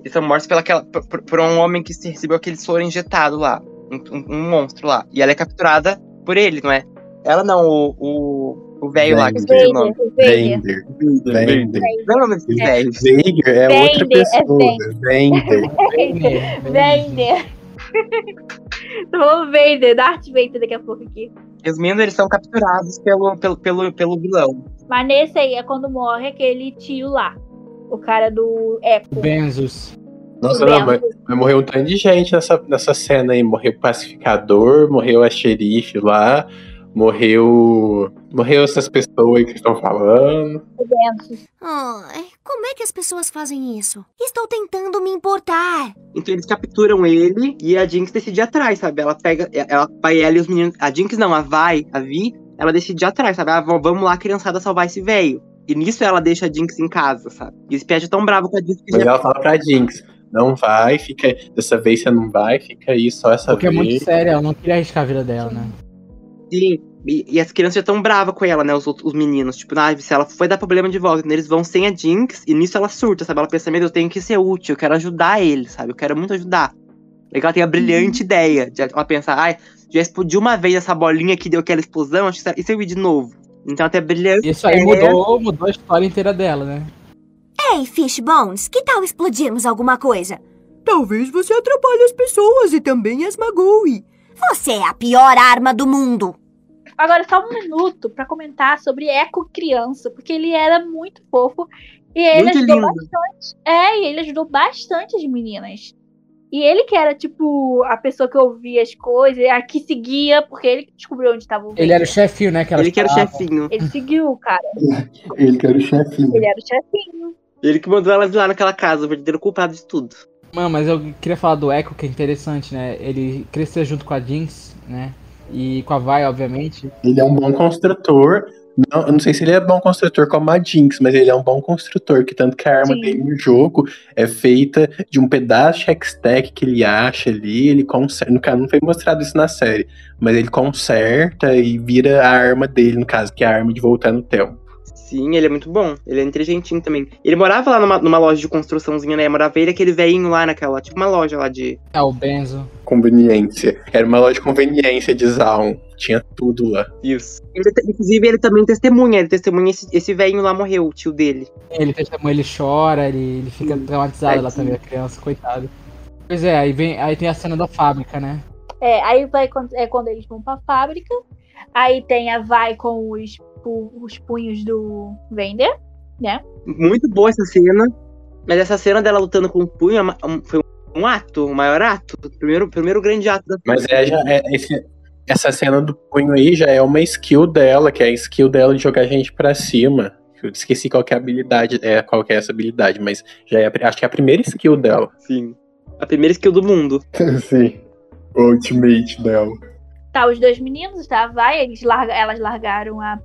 Eles são mortos pela, aquela- por, por- por um homem que recebeu aquele soro injetado lá. Um, um- monstro lá. E ela é capturada por ele, não é? Ela não, o. O, o velho lá, que esqueci o nome. Vender. Vender. Não é o nome desse velho. Vader é Vender, outra é pessoa. Vender. Vader. Vamos Vader, Darth Vader daqui a pouco aqui. Resumindo, eles são capturados pelo, pelo, pelo, pelo vilão. Mas nesse aí é quando morre aquele tio lá. O cara do Echo. Benzos. Nossa, não, mas, mas morreu um tanto de gente nessa, nessa cena aí. Morreu o pacificador, morreu a xerife lá, morreu. Morreu essas pessoas aí que estão falando. Ai, como é que as pessoas fazem isso? Estou tentando me importar. Então eles capturam ele e a Jinx decide ir atrás, sabe? Ela pega. Ela vai ela e os meninos. A Jinx não, a Vai, a Vi, ela decide ir atrás, sabe? Ah, vamos lá, criançada, salvar esse velho. E nisso ela deixa a Jinx em casa, sabe? E o Spiet é tão bravo com a Jinx que Mas já ela fala pra Jinx: não vai, fica. Dessa vez você não vai, fica aí só essa Porque é vez. muito sério, ela não queria arriscar a vida dela, né? Sim, e, e as crianças já estão bravas com ela, né? Os, outros- os meninos. Tipo, ah, se ela foi dar problema de volta, então eles vão sem a Jinx, e nisso ela surta, sabe? Ela pensa, meu Deus, eu tenho que ser útil, eu quero ajudar ele, sabe? Eu quero muito ajudar. Legal, ela tem a brilhante ideia. De ela pensa, ai, já explodiu uma vez essa bolinha que deu aquela explosão, acho que e se eu ir de novo? Então ela tem a brilhante Isso aí É. mudou, mudou a história inteira dela, né? Ei, Fishbones, que tal explodirmos alguma coisa? Talvez você atrapalhe as pessoas e também as magoe. Você é a pior arma do mundo. Agora, só um minuto pra comentar sobre Echo criança, porque ele era muito fofo. E ele Muito ajudou lindo. bastante. É, e ele ajudou bastante as meninas. E ele que era, tipo, a pessoa que ouvia as coisas, a que seguia, porque ele que descobriu onde tava o Ele era o chefinho, né? Que Ele que era o chefinho. Ele seguiu o cara. Ele que era o chefinho. Ele era o chefinho. Ele que mandou elas lá naquela casa, o verdadeiro culpado de tudo. Mano, mas eu queria falar do Echo, que é interessante, né? Ele cresceu junto com a Jinx, né? E com a Vi, obviamente. Ele é um bom construtor. Não, eu não sei se ele é bom construtor como a Jinx, mas ele é um bom construtor, que tanto que a arma Sim. dele no jogo é feita de um pedaço de Hextech que ele acha ali, ele conserta. No caso, não foi mostrado isso na série, mas ele conserta e vira a arma dele, no caso, que é a arma de voltar no tempo. Sim, ele é muito bom. Ele é inteligentinho também. Ele morava lá numa, numa loja de construçãozinha, né? Morava ele aquele velhinho lá naquela, tipo uma loja lá de. É o Benzo. Conveniência. Era uma loja de conveniência de Zaun. Tinha tudo lá. Isso. Ele, inclusive, ele também testemunha. Ele testemunha esse, esse velhinho lá morreu, o tio dele. Ele testemunha, ele chora, ele, ele fica traumatizado É, lá também, a criança, coitado. Pois é, aí, vem, aí tem a cena da fábrica, né? É, aí vai quando, é quando eles vão pra fábrica. Aí tem a Vai com os, pu- os punhos do Vender. Muito boa essa cena. Mas essa cena dela lutando com o punho é um- foi um ato, o maior ato. O primeiro, primeiro grande ato da Mas é, já, é esse- essa cena do punho aí já é uma skill dela, que é a skill dela de jogar a gente pra cima. Eu esqueci qual que é a habilidade, é, qual que é essa habilidade, mas já é, acho que é a primeira skill dela. Sim. A primeira skill do mundo. Sim. O ultimate dela. Tá, os dois meninos, tá? Vai, eles larga, elas largaram a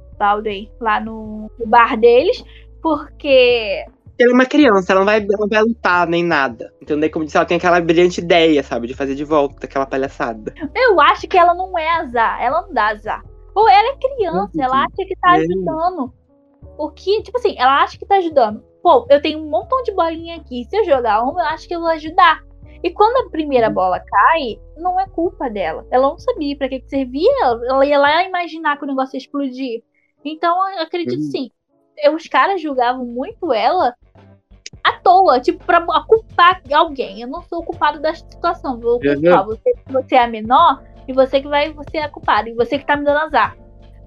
Lá no, no bar deles. Porque Ela é uma criança, ela não vai, ela não vai lutar nem nada. Então, daí, como disse, ela tem aquela brilhante ideia, sabe? De fazer de volta aquela palhaçada. eu acho que ela não é azar. Ela não dá azar. Ou ela é criança, Não, ela acha que tá É. ajudando. O que, tipo assim, ela acha que tá ajudando. Pô, eu tenho um montão de bolinha aqui. Se eu jogar uma, eu acho que eu vou ajudar. E quando a primeira bola cai, não é culpa dela. Ela não sabia pra que, que servia. Ela ia lá imaginar que o negócio ia explodir. Então, eu acredito Uhum. sim. Os caras julgavam muito ela à toa, tipo, pra culpar alguém. Eu não sou o culpado da situação. Vou Uhum. culpar você, você é a menor e você que vai você é a culpada. E você que tá me dando azar.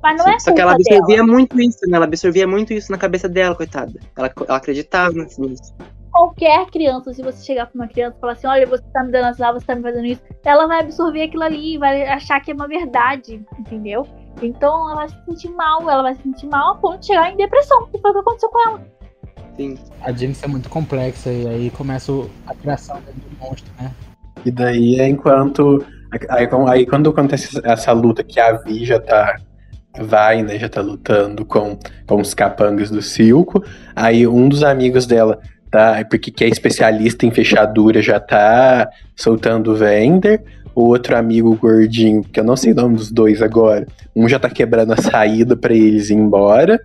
Mas não é Só que ela culpa dela. absorvia muito isso, né? Ela absorvia muito isso na cabeça dela, coitada. Ela, ela acreditava nisso. qualquer criança, se você chegar pra uma criança e falar assim, olha, você tá me dando azar, você tá me fazendo isso, ela vai absorver aquilo ali, vai achar que é uma verdade, entendeu? Então ela vai se sentir mal, ela vai se sentir mal a ponto de chegar em depressão, que foi o que aconteceu com ela. Sim. A Jinx é muito complexa e aí começa a criação do monstro, né? E daí é enquanto. Aí, aí quando acontece essa luta que a Vi já tá. Vai, né? Já tá lutando com, com os capangas do Silco. Aí um dos amigos dela tá. Porque que é especialista em fechadura, já tá soltando o Vender. O outro amigo gordinho, que eu não sei o nome dos dois agora. Um já tá quebrando a saída pra eles ir embora.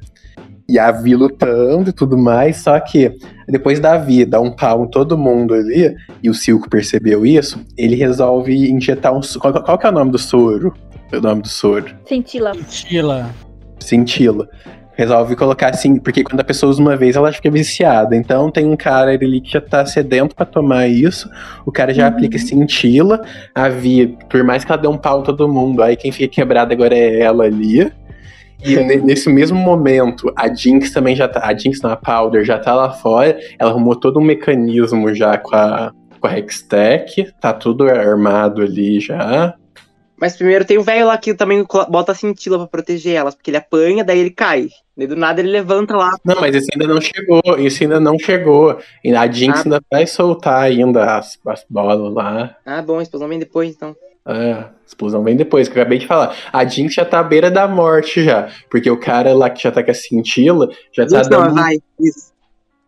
E a Vi lutando e tudo mais. Só que depois da Vi dar um pau em todo mundo ali e o Silco percebeu isso, ele resolve injetar um. Qual, qual que é o nome do soro? O nome do soro? Cintila. Tila. Cintila. Resolve colocar assim, porque quando a pessoa usa uma vez, ela fica viciada. Então tem um cara ali que já tá sedento pra tomar isso. O cara já Uhum. aplica cintila. A Vi, por mais que ela dê um pau em todo mundo, aí quem fica quebrado agora é ela ali. E ne- nesse mesmo momento, a Jinx também já tá. A Jinx não, a Powder já tá lá fora. Ela arrumou todo um mecanismo já com a, com a Hextech. Tá tudo armado ali já. Mas primeiro tem o velho lá que também bota a cintila pra proteger elas, porque ele apanha, daí ele cai. Daí do nada ele levanta lá. Não, mas isso ainda não chegou. Isso ainda não chegou. E a Jinx Ah. ainda vai soltar ainda as, as bolas lá. Ah, bom, a explosão vem depois, então. É, a explosão vem depois, que eu acabei de falar. A Jinx já tá à beira da morte já. Porque o cara lá que já tá com a cintila já tá Isso não, dando. vai. Isso.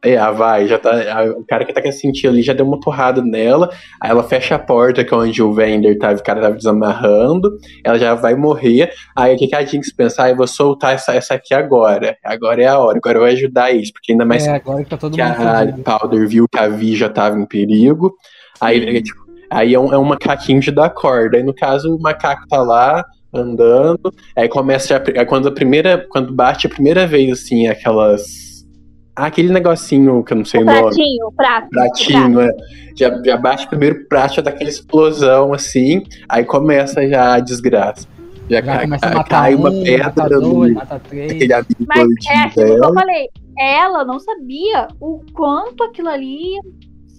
É, a vai, já tá. a- o cara que tá com a ali já deu uma porrada nela. Aí ela fecha a porta, que é onde o Vender tava, o cara tava desamarrando. Ela já vai morrer. Aí o que, que a Jinx pensa? Ah, eu vou soltar essa, essa aqui agora. Agora é a hora, agora eu vou ajudar eles. Porque ainda mais É, agora que tá todo que mundo a fudido. Powder viu que a Vi já tava em perigo. Aí, é, tipo, aí é, um, é um macaquinho de dar corda. Aí, no caso, o macaco tá lá, andando. Aí começa já, aí quando a primeira. Quando bate a primeira vez, assim, aquelas. Aquele negocinho que eu não sei O o nome. pratinho, prato. o prato. Pratinho, é. Já, já bate o primeiro prato, já dá aquela explosão assim, aí começa já a desgraça. Já, Já cai, começa a matar cai um, uma mata pedra dois, no mata três. aquele amigo Mas é aquilo que eu dela. falei. Ela não sabia o quanto aquilo ali ia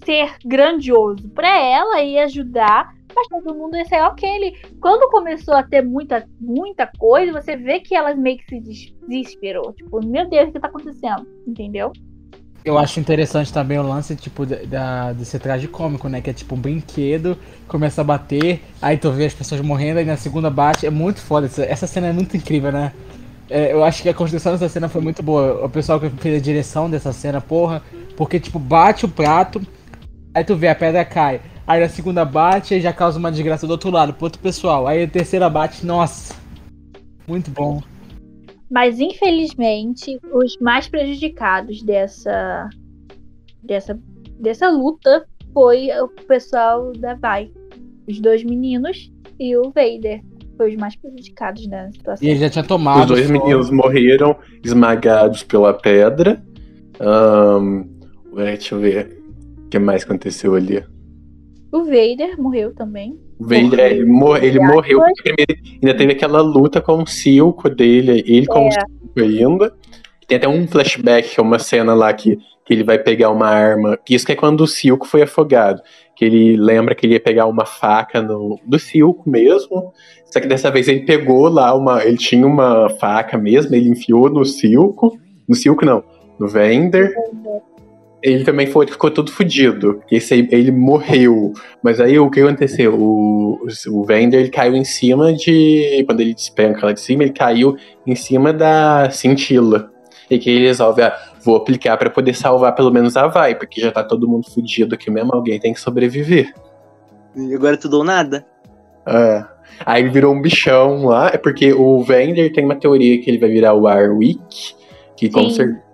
ser grandioso. Pra ela ia ajudar, mas todo mundo ia ser ok. Ele, quando começou a ter muita, muita coisa, você vê que ela meio que se desesperou. Tipo, meu Deus, o que tá acontecendo? Entendeu? Eu acho interessante também o lance, tipo, da, desse traje cômico, né? Que é tipo um brinquedo, começa a bater, aí tu vê as pessoas morrendo, aí na segunda bate. É muito foda. Essa, essa cena é muito incrível, né? É, eu acho que a construção dessa cena foi muito boa. O pessoal que fez a direção dessa cena, porra. Porque, tipo, bate o prato, aí tu vê a pedra cai. Aí a segunda bate e já causa uma desgraça do outro lado, pro outro pessoal. Aí a terceira bate, nossa. Muito bom. Mas infelizmente, os mais prejudicados dessa dessa dessa luta foi o pessoal da Vai. Os dois meninos e o Vader. Foi os mais prejudicados da situação. E ele já tinha tomado. Os dois só. meninos morreram esmagados pela pedra. Um, deixa eu ver. O que mais aconteceu ali? O Vader morreu também. O Vader, ele, mor ele morreu primeiro ainda teve aquela luta com o Silco dele, ele com É. o Silco ainda. Tem até um flashback, que é uma cena lá que, que ele vai pegar uma arma. Isso que é quando o Silco foi afogado. Que ele lembra que ele ia pegar uma faca no, do Silco mesmo. Só que dessa vez ele pegou lá uma. Ele tinha uma faca mesmo, ele enfiou no Silco. No Silco não, no Vender. Ele também foi, ficou todo fudido. Esse aí, ele morreu. Mas aí o que aconteceu? O, o Vender ele caiu em cima de. Quando ele despenca lá de cima, ele caiu em cima da cintila. E que ele resolve, ah, vou aplicar pra poder salvar pelo menos a Vai, porque já tá todo mundo fudido aqui mesmo, alguém tem que sobreviver. E agora tudo ou nada. É. Aí ele virou um bichão lá, é porque o Vender tem uma teoria que ele vai virar o Warwick, que com certeza.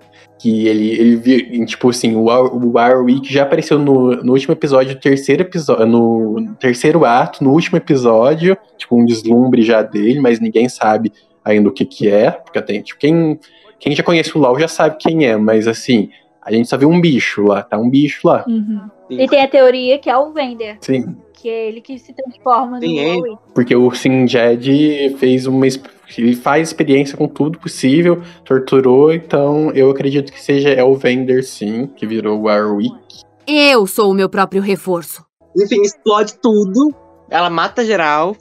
Que ele, ele tipo assim, o, o Warwick já apareceu no, no último episódio, terceiro episódio, no terceiro ato, no último episódio, tipo, um deslumbre já dele, mas ninguém sabe ainda o que que é, porque tem, tipo, quem, quem já conhece o LoL já sabe quem é, mas assim, a gente só viu um bicho lá, tá um bicho lá. Uhum. E tem a teoria que é o Vender, Sim, que é ele que se transforma Sim, no é ele. Warwick. Porque o Sinjed fez uma. Ele faz experiência com tudo possível, torturou, então eu acredito que seja é o Vender sim, que virou o Warwick. Eu sou o meu próprio reforço. Enfim, explode tudo. Ela mata geral.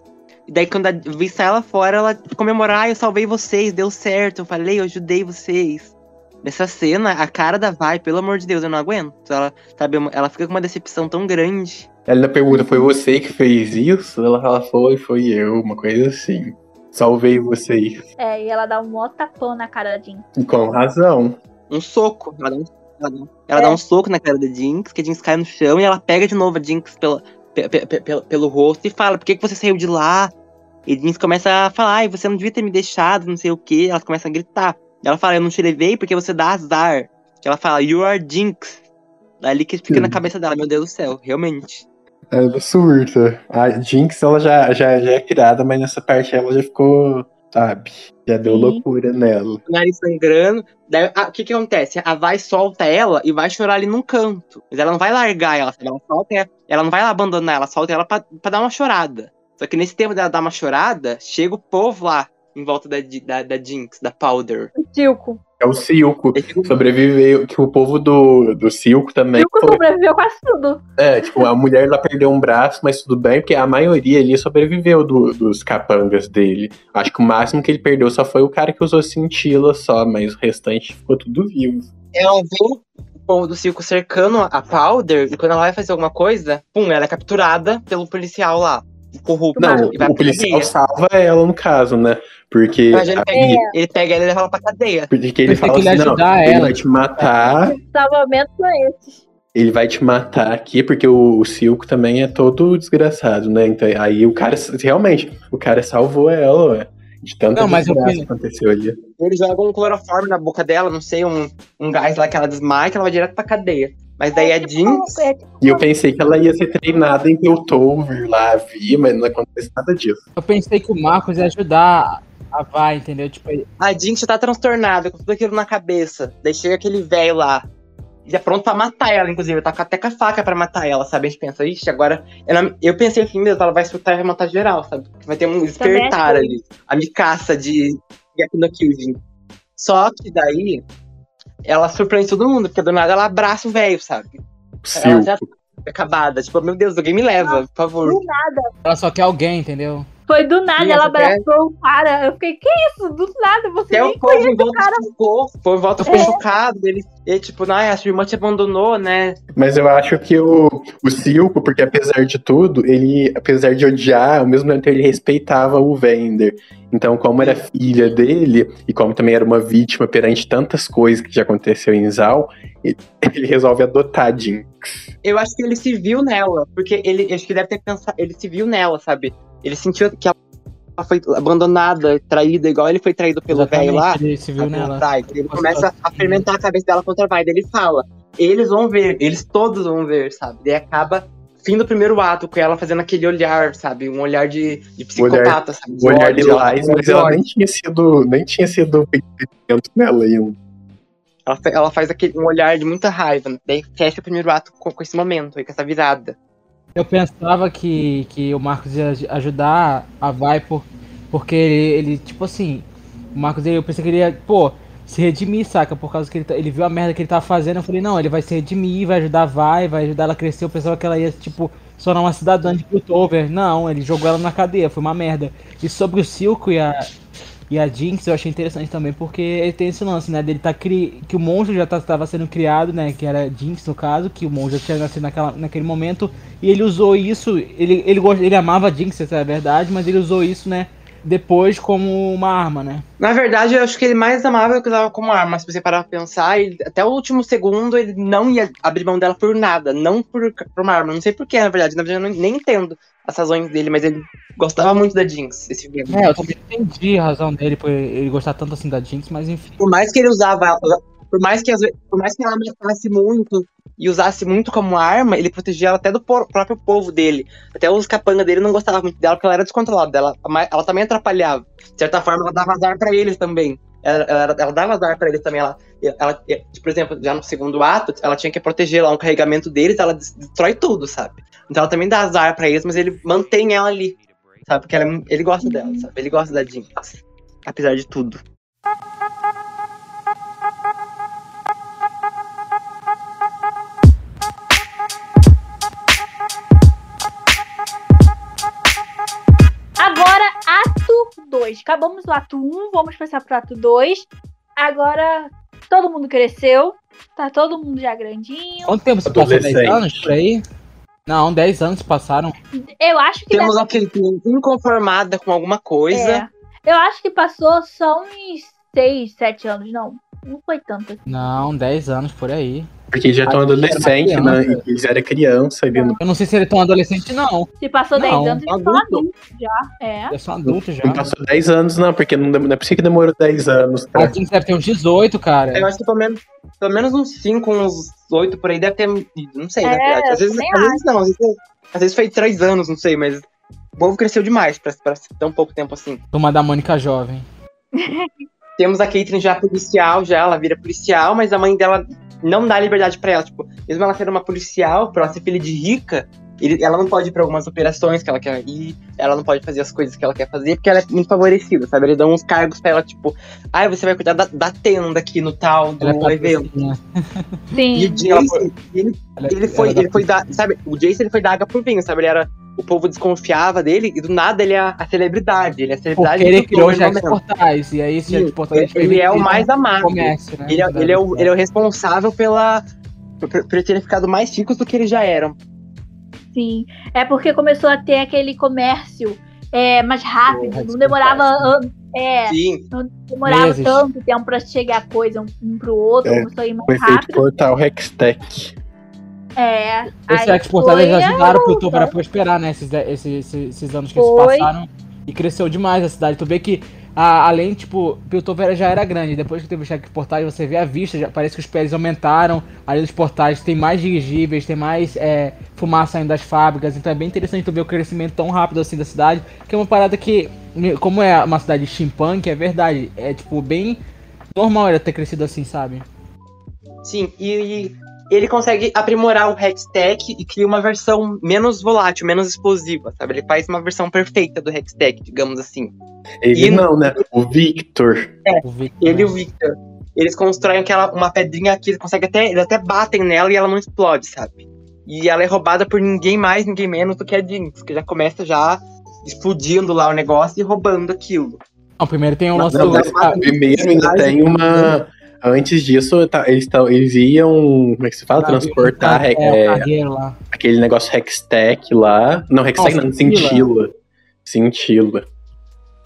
E daí, quando a Vi sai ela fora, ela comemora, ah, eu salvei vocês, deu certo, eu falei, eu ajudei vocês. Nessa cena, a cara da Vai, pelo amor de Deus, eu não aguento. Ela, sabe, ela fica com uma decepção tão grande. Ela ainda pergunta: foi você que fez isso? Ela fala: foi, foi eu, uma coisa assim. Salvei vocês. É, e ela dá um mó tapão na cara da Jean. E com razão. Um soco. Ela dá um, ela dá, ela dá um soco na cara da Jinx, que a Jinx cai no chão e ela pega de novo a Jinx pela, pe- pe- pe- pelo, pelo rosto e fala: por que, que você saiu de lá? E a Jinx começa a falar: ai, você não devia ter me deixado, não sei o que. Ela começa a gritar. Ela fala: eu não te levei porque você dá azar. Ela fala: you are Jinx. Ali que fica na Sim. cabeça dela: meu Deus do céu, realmente. Ela surta. A Jinx, ela já, já, já é criada, mas nessa parte ela já ficou, sabe? Já deu Sim. loucura nela. O nariz sangrando. Daí, ah, o que que acontece? A Vai solta ela e vai chorar ali num canto. Mas ela não vai largar ela, sabe? Ela solta ela, ela não vai lá abandonar, ela solta ela pra, pra dar uma chorada. Só que nesse tempo dela dar uma chorada, chega o povo lá em volta da, da, da Jinx, da Powder. O Silco. É o Silco. Ele fica- Sobreviveu, que o povo do, do Silco também Silco foi. sobreviveu quase tudo. É, tipo, a mulher lá perdeu um braço, mas tudo bem, porque a maioria ali sobreviveu do- dos capangas dele. Acho que o máximo que ele perdeu só foi o cara que usou cintila só, mas o restante ficou tudo vivo. Ela vê o povo do circo cercando a Powder e quando ela vai fazer alguma coisa, pum, ela é capturada pelo policial lá. O corrupto. Não, e vai o policial salva ela no caso, né? Porque, Mas ele pega, ele pega ela e leva ela pra cadeia. porque ele fala assim, não, ajudar ele ela. vai te matar, Salvamento são esses. ele vai te matar aqui, porque o, o Silco também é todo desgraçado, né? Então, aí o cara, realmente, o cara salvou ela, ué. De tanta Não, mas eu que aconteceu ali. Ele joga um cloroforme na boca dela, não sei, um, um gás lá que ela desmaia, que ela vai direto pra cadeia. Mas daí a Jinx. É, tipo, E eu pensei que ela ia ser treinada em Piltover lá, vi, mas não acontece nada disso. Eu pensei que o Marcos ia ajudar a Vai, entendeu? Tipo, A Jinx já tá transtornada, com tudo aquilo na cabeça. Daí chega aquele velho lá. Já pronto pra matar ela, inclusive. Tá com- até com a faca pra matar ela, sabe? A gente pensa, ixi, agora. Ela- eu pensei assim, meu Deus, ela vai surtar e vai matar geral, sabe? Vai ter um despertar ali. A Mikasa de Gap no Kyojin. Só que daí. Ela surpreende todo mundo, porque do nada ela abraça o velho, sabe? Ela já, Silco. acabada. Tipo, meu Deus, alguém me leva, por favor. Do nada. Ela só quer alguém, entendeu? Foi do nada, Sim, ela é- abraçou o cara. Eu fiquei, que isso? Do nada, você Até nem o povo em o volta cara. ficou, o povo em volta ficou É. chocado. Ele, ele, tipo, ai, a sua irmã te abandonou, né? Mas eu acho que o, o Silco, porque apesar de tudo, ele, apesar de odiar, ao mesmo tempo ele respeitava o Vender. Então, como era filha dele, e como também era uma vítima perante tantas coisas que já aconteceu em Zal, ele, resolve adotar a Jean. Eu acho que ele se viu nela, porque ele acho que deve ter pensado, ele se viu nela, sabe? Ele sentiu que ela foi abandonada, traída, igual ele foi traído pelo velho lá. Ele se viu a nela. vontade. Ele começa a fermentar a cabeça dela contra a Vaida. Ele fala, eles vão ver, eles todos vão ver, sabe? Daí acaba fim do primeiro ato com ela fazendo aquele olhar, sabe? Um olhar de, de psicopata, sabe? O olhar de Lais, mas ela nem tinha sido, nem tinha sido pensamento nela ainda. Ela, ela faz aquele, um olhar de muita raiva. né? Daí fecha o primeiro ato com, com esse momento aí, com essa virada. Eu pensava que, que o Marcos ia aj- ajudar a Vai por, porque ele, ele, tipo assim, o Marcos, eu pensei que ele ia, pô, se redimir, saca? Por causa que ele, tá- ele viu a merda que ele tava fazendo. Eu falei, não, ele vai se redimir, vai ajudar a Vai, vai ajudar ela a crescer. Eu pensava que ela ia, tipo, se tornar uma cidadã de Piltover. Não, ele jogou ela na cadeia, foi uma merda. E sobre o Silco e a, e a Jinx, eu achei interessante também, porque tem esse lance, né? Dele tá cri... que o monstro já estava sendo criado, né? Que era Jinx no caso, que o monstro já tinha nascido naquela, naquele momento. E ele usou isso, ele, ele, ele amava Jinx, essa é a verdade, mas ele usou isso, né? Depois como uma arma, né? Na verdade, eu acho que ele mais amava que usava como arma. Se você parar pra pensar, ele- até o último segundo ele não ia abrir mão dela por nada, não por, por uma arma. Não sei porquê, na verdade. Na verdade, eu não- nem entendo as razões dele, mas ele gostava muito da Jinx, esse filme. É, eu também entendi a razão dele por ele gostar tanto assim da Jinx, mas enfim. Por mais que ele usava ela, por mais que, por mais que ela matasse muito e usasse muito como arma, ele protegia ela até do próprio povo dele. Até os capangas dele não gostavam muito dela porque ela era descontrolada. Ela, ela também atrapalhava. De certa forma, ela dava azar pra eles também. Ela, ela, ela dava azar pra eles também. Ela, ela, por exemplo, já no segundo ato, ela tinha que proteger lá um carregamento deles, ela des- destrói tudo, sabe? Então ela também dá azar pra eles, mas ele mantém ela ali. Sabe? Porque ela é ele gosta dela, sabe? Ele gosta da Jinx. Apesar de tudo. 2. Acabamos o ato 1, um, vamos passar pro ato 2. Agora, todo mundo cresceu. Tá todo mundo já grandinho. Quanto tempo se passou? 10 Adolescente. anos por aí? Não, 10 anos passaram. Eu acho que Temos aquele inconformada com alguma coisa. É. Eu acho que passou só uns 6, 7 anos, não. Não foi tanto assim. Não, 10 anos por aí. Porque eles já estão Acho que era adolescente, uma né? Eles eram criança no. Eu não sei se ele é tão adolescente, não. Se passou 10 Não, anos, eles são adulto. adultos já. É. Eu sou adulto já. Não passou 10 anos, não, porque não, não é possível que demorou 10 anos. A Tá? Jinx deve ter uns 18, cara. Eu acho que pelo menos, pelo menos uns 5, uns 8 por aí deve ter. Não sei, na É, verdade. Às vezes, às vezes não, às vezes, às vezes foi 3 anos, não sei, mas o povo cresceu demais pra, pra ser tão pouco tempo assim. Turma da Mônica jovem. Temos a Caitlyn já policial, já, ela vira policial, mas a mãe dela não dá liberdade pra ela. Tipo, mesmo ela sendo uma policial, pra ela ser filha de rica, ele- ela não pode ir pra algumas operações que ela quer ir, ela não pode fazer as coisas que ela quer fazer, porque ela é muito favorecida, sabe? Eles dão uns cargos pra ela, tipo, ai, você vai cuidar da, da tenda aqui no tal do Ela é evento. patricinha. E o Sim. Jason, ele, Ela- ele foi, é ele foi da, sabe, o Jason ele foi da água por vinho, sabe? Ele era, o povo desconfiava dele e do nada ele é a, celebridade, ele é a celebridade Porque ele criou né? Portais. E aí esse Sim, Jax Portais ele é o mais amado. comércio, né? Ele é, ele, é o, ele é o responsável pela. Por, por terem ficado mais ricos do que eles já eram. Sim. É porque começou a ter aquele comércio é, mais rápido. Não demorava é, Sim. não demorava Meses. tanto tempo pra chegar coisa um, um pro outro, É, começou a ir O mais rápido. portal Hextech. É. Esse foi ajudaram o Piltover a prosperar, né? Esses, esses, esses, anos que Foi. se passaram. E cresceu demais a cidade. Tu vê que, a- além, tipo, Piltover já era grande. Depois que teve o Jax Portais, você vê a vista. Já, parece que os prédios aumentaram. Ali dos portais tem mais dirigíveis, tem mais é, fumaça saindo das fábricas. Então é bem interessante tu ver o crescimento tão rápido assim da cidade. Que é uma parada que, como é uma cidade steampunk, é verdade. É, tipo, bem normal ela ter crescido assim, sabe? Sim. E, e ele consegue aprimorar o Hextech e cria uma versão menos volátil, menos explosiva, sabe? Ele faz uma versão perfeita do Hextech, digamos assim. Ele E- não, né? O Victor. O Victor, Ele e né? o Victor. Eles constroem aquela, uma pedrinha que eles conseguem até. Eles até batem nela e ela não explode, sabe? E ela é roubada por ninguém mais, ninguém menos do que a Jinx, que já começa já explodindo lá o negócio e roubando aquilo. Não, primeiro tem o Não, nosso. não, mas primeiro ainda tem uma. Antes disso, tá, eles, tão- eles iam. Como é que se fala? Transportar É, é, lá. aquele negócio Hextech lá. Não, Hextech Não, não, Cintila. Cintila.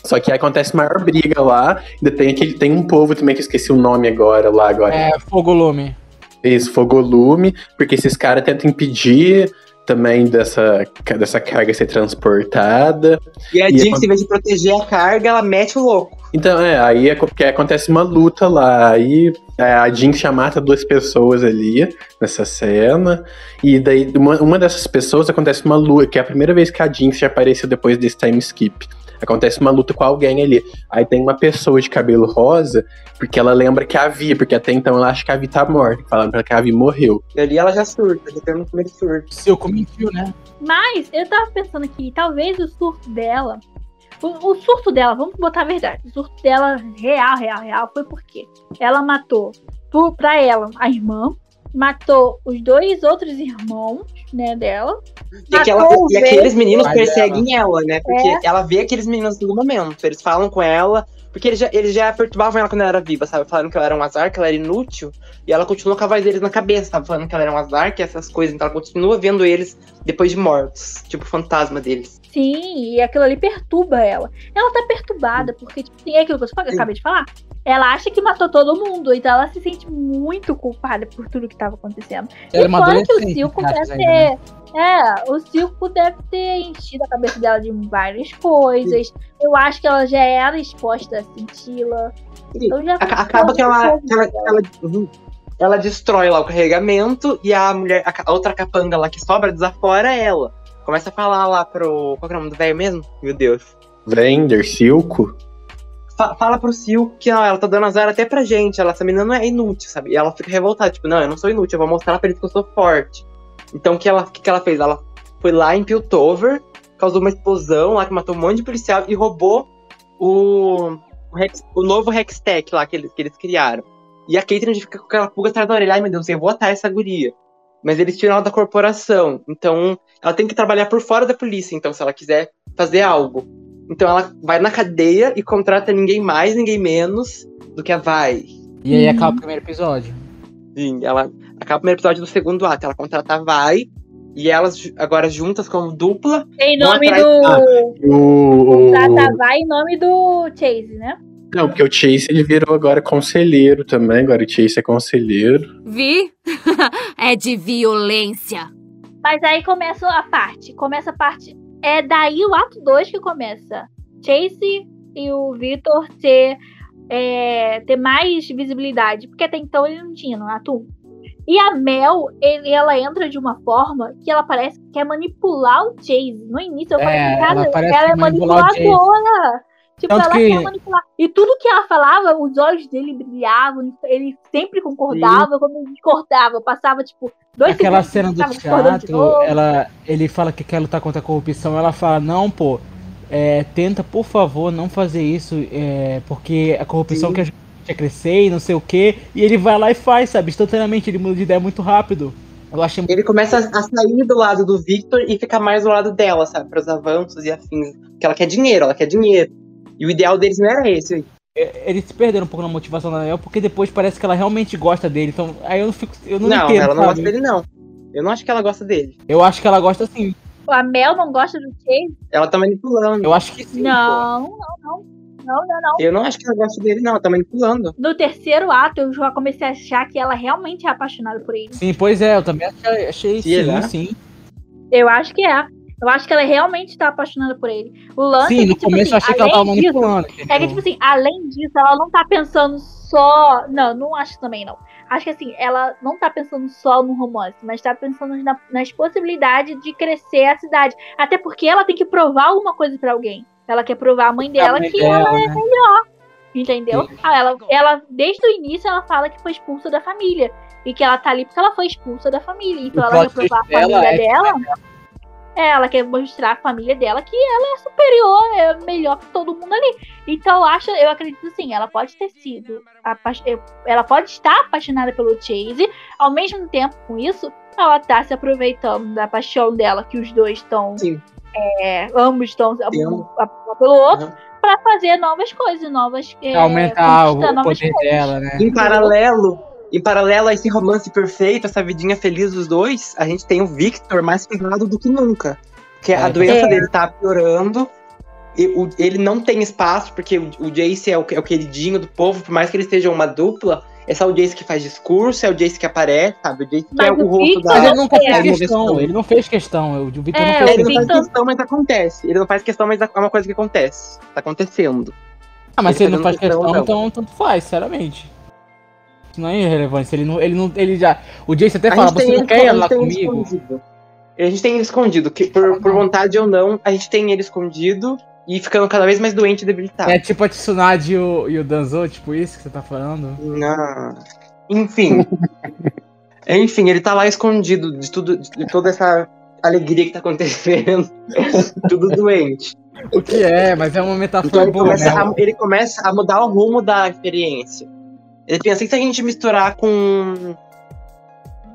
Só que aí acontece maior briga lá. Ainda tem aquele. Tem um povo também que eu esqueci o nome agora lá agora. É, Fogo Lume. Esse fogolume, porque esses caras tentam impedir também dessa, dessa carga ser transportada. E a Jinx, em vez de proteger a carga, ela mete o louco. Então, é, aí é co- que acontece uma luta lá. Aí é, a Jinx já mata duas pessoas ali nessa cena. E daí, uma, uma dessas pessoas acontece uma luta, que é a primeira vez que a Jinx já apareceu depois desse time skip. Acontece uma luta com alguém ali. Aí tem uma pessoa de cabelo rosa, porque ela lembra que a Vi, porque até então ela acha que a Vi tá morta. Falando pra que a Vi morreu. E ali ela já surta, já tem um primeiro surto. Silco mentiu, né? Mas eu tava pensando aqui, talvez o surto dela. O, o surto dela, vamos botar a verdade. O surto dela, real, real, real, foi porque ela matou por, pra ela a irmã, matou os dois outros irmãos, né, dela. E, aquela- e aqueles meninos Mas perseguem ela, né? Porque É. ela vê aqueles meninos todo momento. Eles falam com ela. Porque eles já, eles já perturbavam ela quando ela era viva, sabe? Falaram que ela era um azar, que ela era inútil. E ela continua com a voz deles na cabeça, sabe? Falando que ela era um azar, que essas coisas. Então ela continua vendo eles depois de mortos. Tipo, fantasma deles. Sim, e aquilo ali perturba ela. Ela tá perturbada, porque tipo, assim, é aquilo que eu Sim. acabei de falar. Ela acha que matou todo mundo, então ela se sente muito culpada por tudo que tava acontecendo. Ela e fora que o entre deve né? ter. É, o Silco deve ter enchido a cabeça dela de várias coisas. Eu acho que ela já era exposta a senti-la. Então já Aca- Acaba que ela, ela, ela, uhum. ela destrói lá o carregamento e a mulher, a outra capanga lá que sobra desafora ela. Começa a falar lá pro. Qual que é o nome do velho mesmo? Meu Deus. Vender, Silco. Fa- fala pro Sil que ó, ela tá dando azar até pra gente. Ela, essa menina não é inútil, sabe? E ela fica revoltada, tipo, não, eu não sou inútil, eu vou mostrar pra eles que eu sou forte. Então o que ela, que, que ela fez? Ela foi lá em Piltover, causou uma explosão lá que matou um monte de policial e roubou o, o, Hex- o novo Hextech lá que eles, que eles criaram. E a Caitlyn fica com aquela pulga atrás da orelha, ai meu Deus, eu vou atar essa guria. Mas eles tiram ela da corporação, então ela tem que trabalhar por fora da polícia, então se ela quiser fazer algo. Então ela vai na cadeia e contrata ninguém mais, ninguém menos do que a Vai. E aí Uhum. acaba o primeiro episódio. Sim, ela acaba o primeiro episódio do segundo ato. Ela contrata a Vai e elas agora juntas como dupla. Em nome atrás- do. Ah, O, o- Tata vai em nome do Chase, né? Não, porque o Chase ele virou agora conselheiro também. Agora o Chase é conselheiro. Vi? é de violência. Mas aí começa a parte. Começa a parte. É daí o ato 2 que começa. Chase e o Victor ter, é, ter mais visibilidade. Porque até então ele não tinha no ato 1. E a Mel, ele- ela entra de uma forma que ela parece que quer manipular o Chase. No início eu falei, É, cara, ela ela é manipuladora. Tipo, Tanto ela que- quer manipular. E tudo que ela falava, os olhos dele brilhavam, ele sempre concordava, quando ele discordava, passava, tipo, dois Aquela cena do teatro, ela, ele fala que quer lutar contra a corrupção, ela fala, não, pô, é, tenta, por favor, não fazer isso, é, porque a corrupção Sim. quer a gente crescer e não sei o que, e ele vai lá e faz, sabe, instantaneamente, ele muda de ideia muito rápido. Eu achei muito Ele começa a a sair do lado do Victor e fica mais do lado dela, sabe? Para os avanços e afins. Porque ela quer dinheiro, ela quer dinheiro. E o ideal deles não era esse. eles se perderam um pouco na motivação da Mel, porque depois parece que ela realmente gosta dele. Então, aí eu não fico. Eu não, Não, entendo. ela não sabe? gosta dele, não. Eu não acho que ela gosta dele. Eu acho que ela gosta sim. A Mel não gosta do Chase? Ela tá manipulando. Eu acho que sim. pô. Não, não, não. Não, não, não. Eu não acho que ela gosta dele, não. Ela tá manipulando. No terceiro ato, eu já comecei a achar que ela realmente é apaixonada por ele. Sim, pois é, eu também achei, achei sim, Será? sim. Eu acho que é. Eu acho que ela realmente tá apaixonada por ele. O lance é Sim, que, no tipo começo assim, eu achei que ela tava além disso, manipulando. É que, entendeu? tipo assim, além disso, ela não tá pensando só. Não, não acho também, não. Acho que assim, ela não tá pensando só no romance, mas tá pensando na- nas possibilidades de crescer a cidade. Até porque ela tem que provar alguma coisa pra alguém. Ela quer provar à mãe dela A que dela, ela é né? Entendeu? Sim. Ah, ela, ela, desde o início, ela fala que foi expulsa da família. E que ela tá ali porque ela foi expulsa da família. Então ela quer provar a família é que dela. É, ela quer mostrar à família dela que ela é superior, é melhor que todo mundo ali. Então eu acho, eu acredito assim, ela pode ter sido. Ela pode estar apaixonada pelo Chase, ao mesmo tempo com isso, ela tá se aproveitando da paixão dela, que os dois estão. Sim. É, ambos estão um pelo outro, Uhum. pra fazer novas coisas, novas. é, Aumentar o, conquistar o novas poder coisas. dela, né? Em paralelo, em paralelo a esse romance perfeito, essa vidinha feliz dos dois, a gente tem o Victor mais ferrado do que nunca. Que a É. doença É. dele tá piorando. E o- ele não tem espaço, porque o, o Jace é o, é o queridinho do povo, por mais que eles estejam uma dupla, é só o Jace que faz discurso, é o Jace que aparece, sabe? O Jace que é o o rosto da. Mas ele nunca É, fez questão, ele não fez questão. O Victor É, não fez Ele não faz questão, mas acontece. Ele não faz questão, mas é uma coisa que acontece. Tá acontecendo. Ah, mas se ele ele não tá faz questão, questão, então tanto faz, sinceramente. Isso não é irrelevante. Ele não, ele não, ele já. O Jace até A fala, você não quer ir lá comigo? escondido. A gente tem ele escondido, que por, por vontade ou não, a gente tem ele escondido e ficando cada vez mais doente e debilitado. É tipo a Tsunade e o, e o Danzo, tipo isso que você tá falando? Não. Enfim. Enfim, ele tá lá escondido de tudo, de toda essa alegria que tá acontecendo. tudo doente. O que é, mas é uma Então metáfora ele boa, começa, né? a, ele começa a mudar o rumo da experiência. Ele pensa, e se a gente misturar com.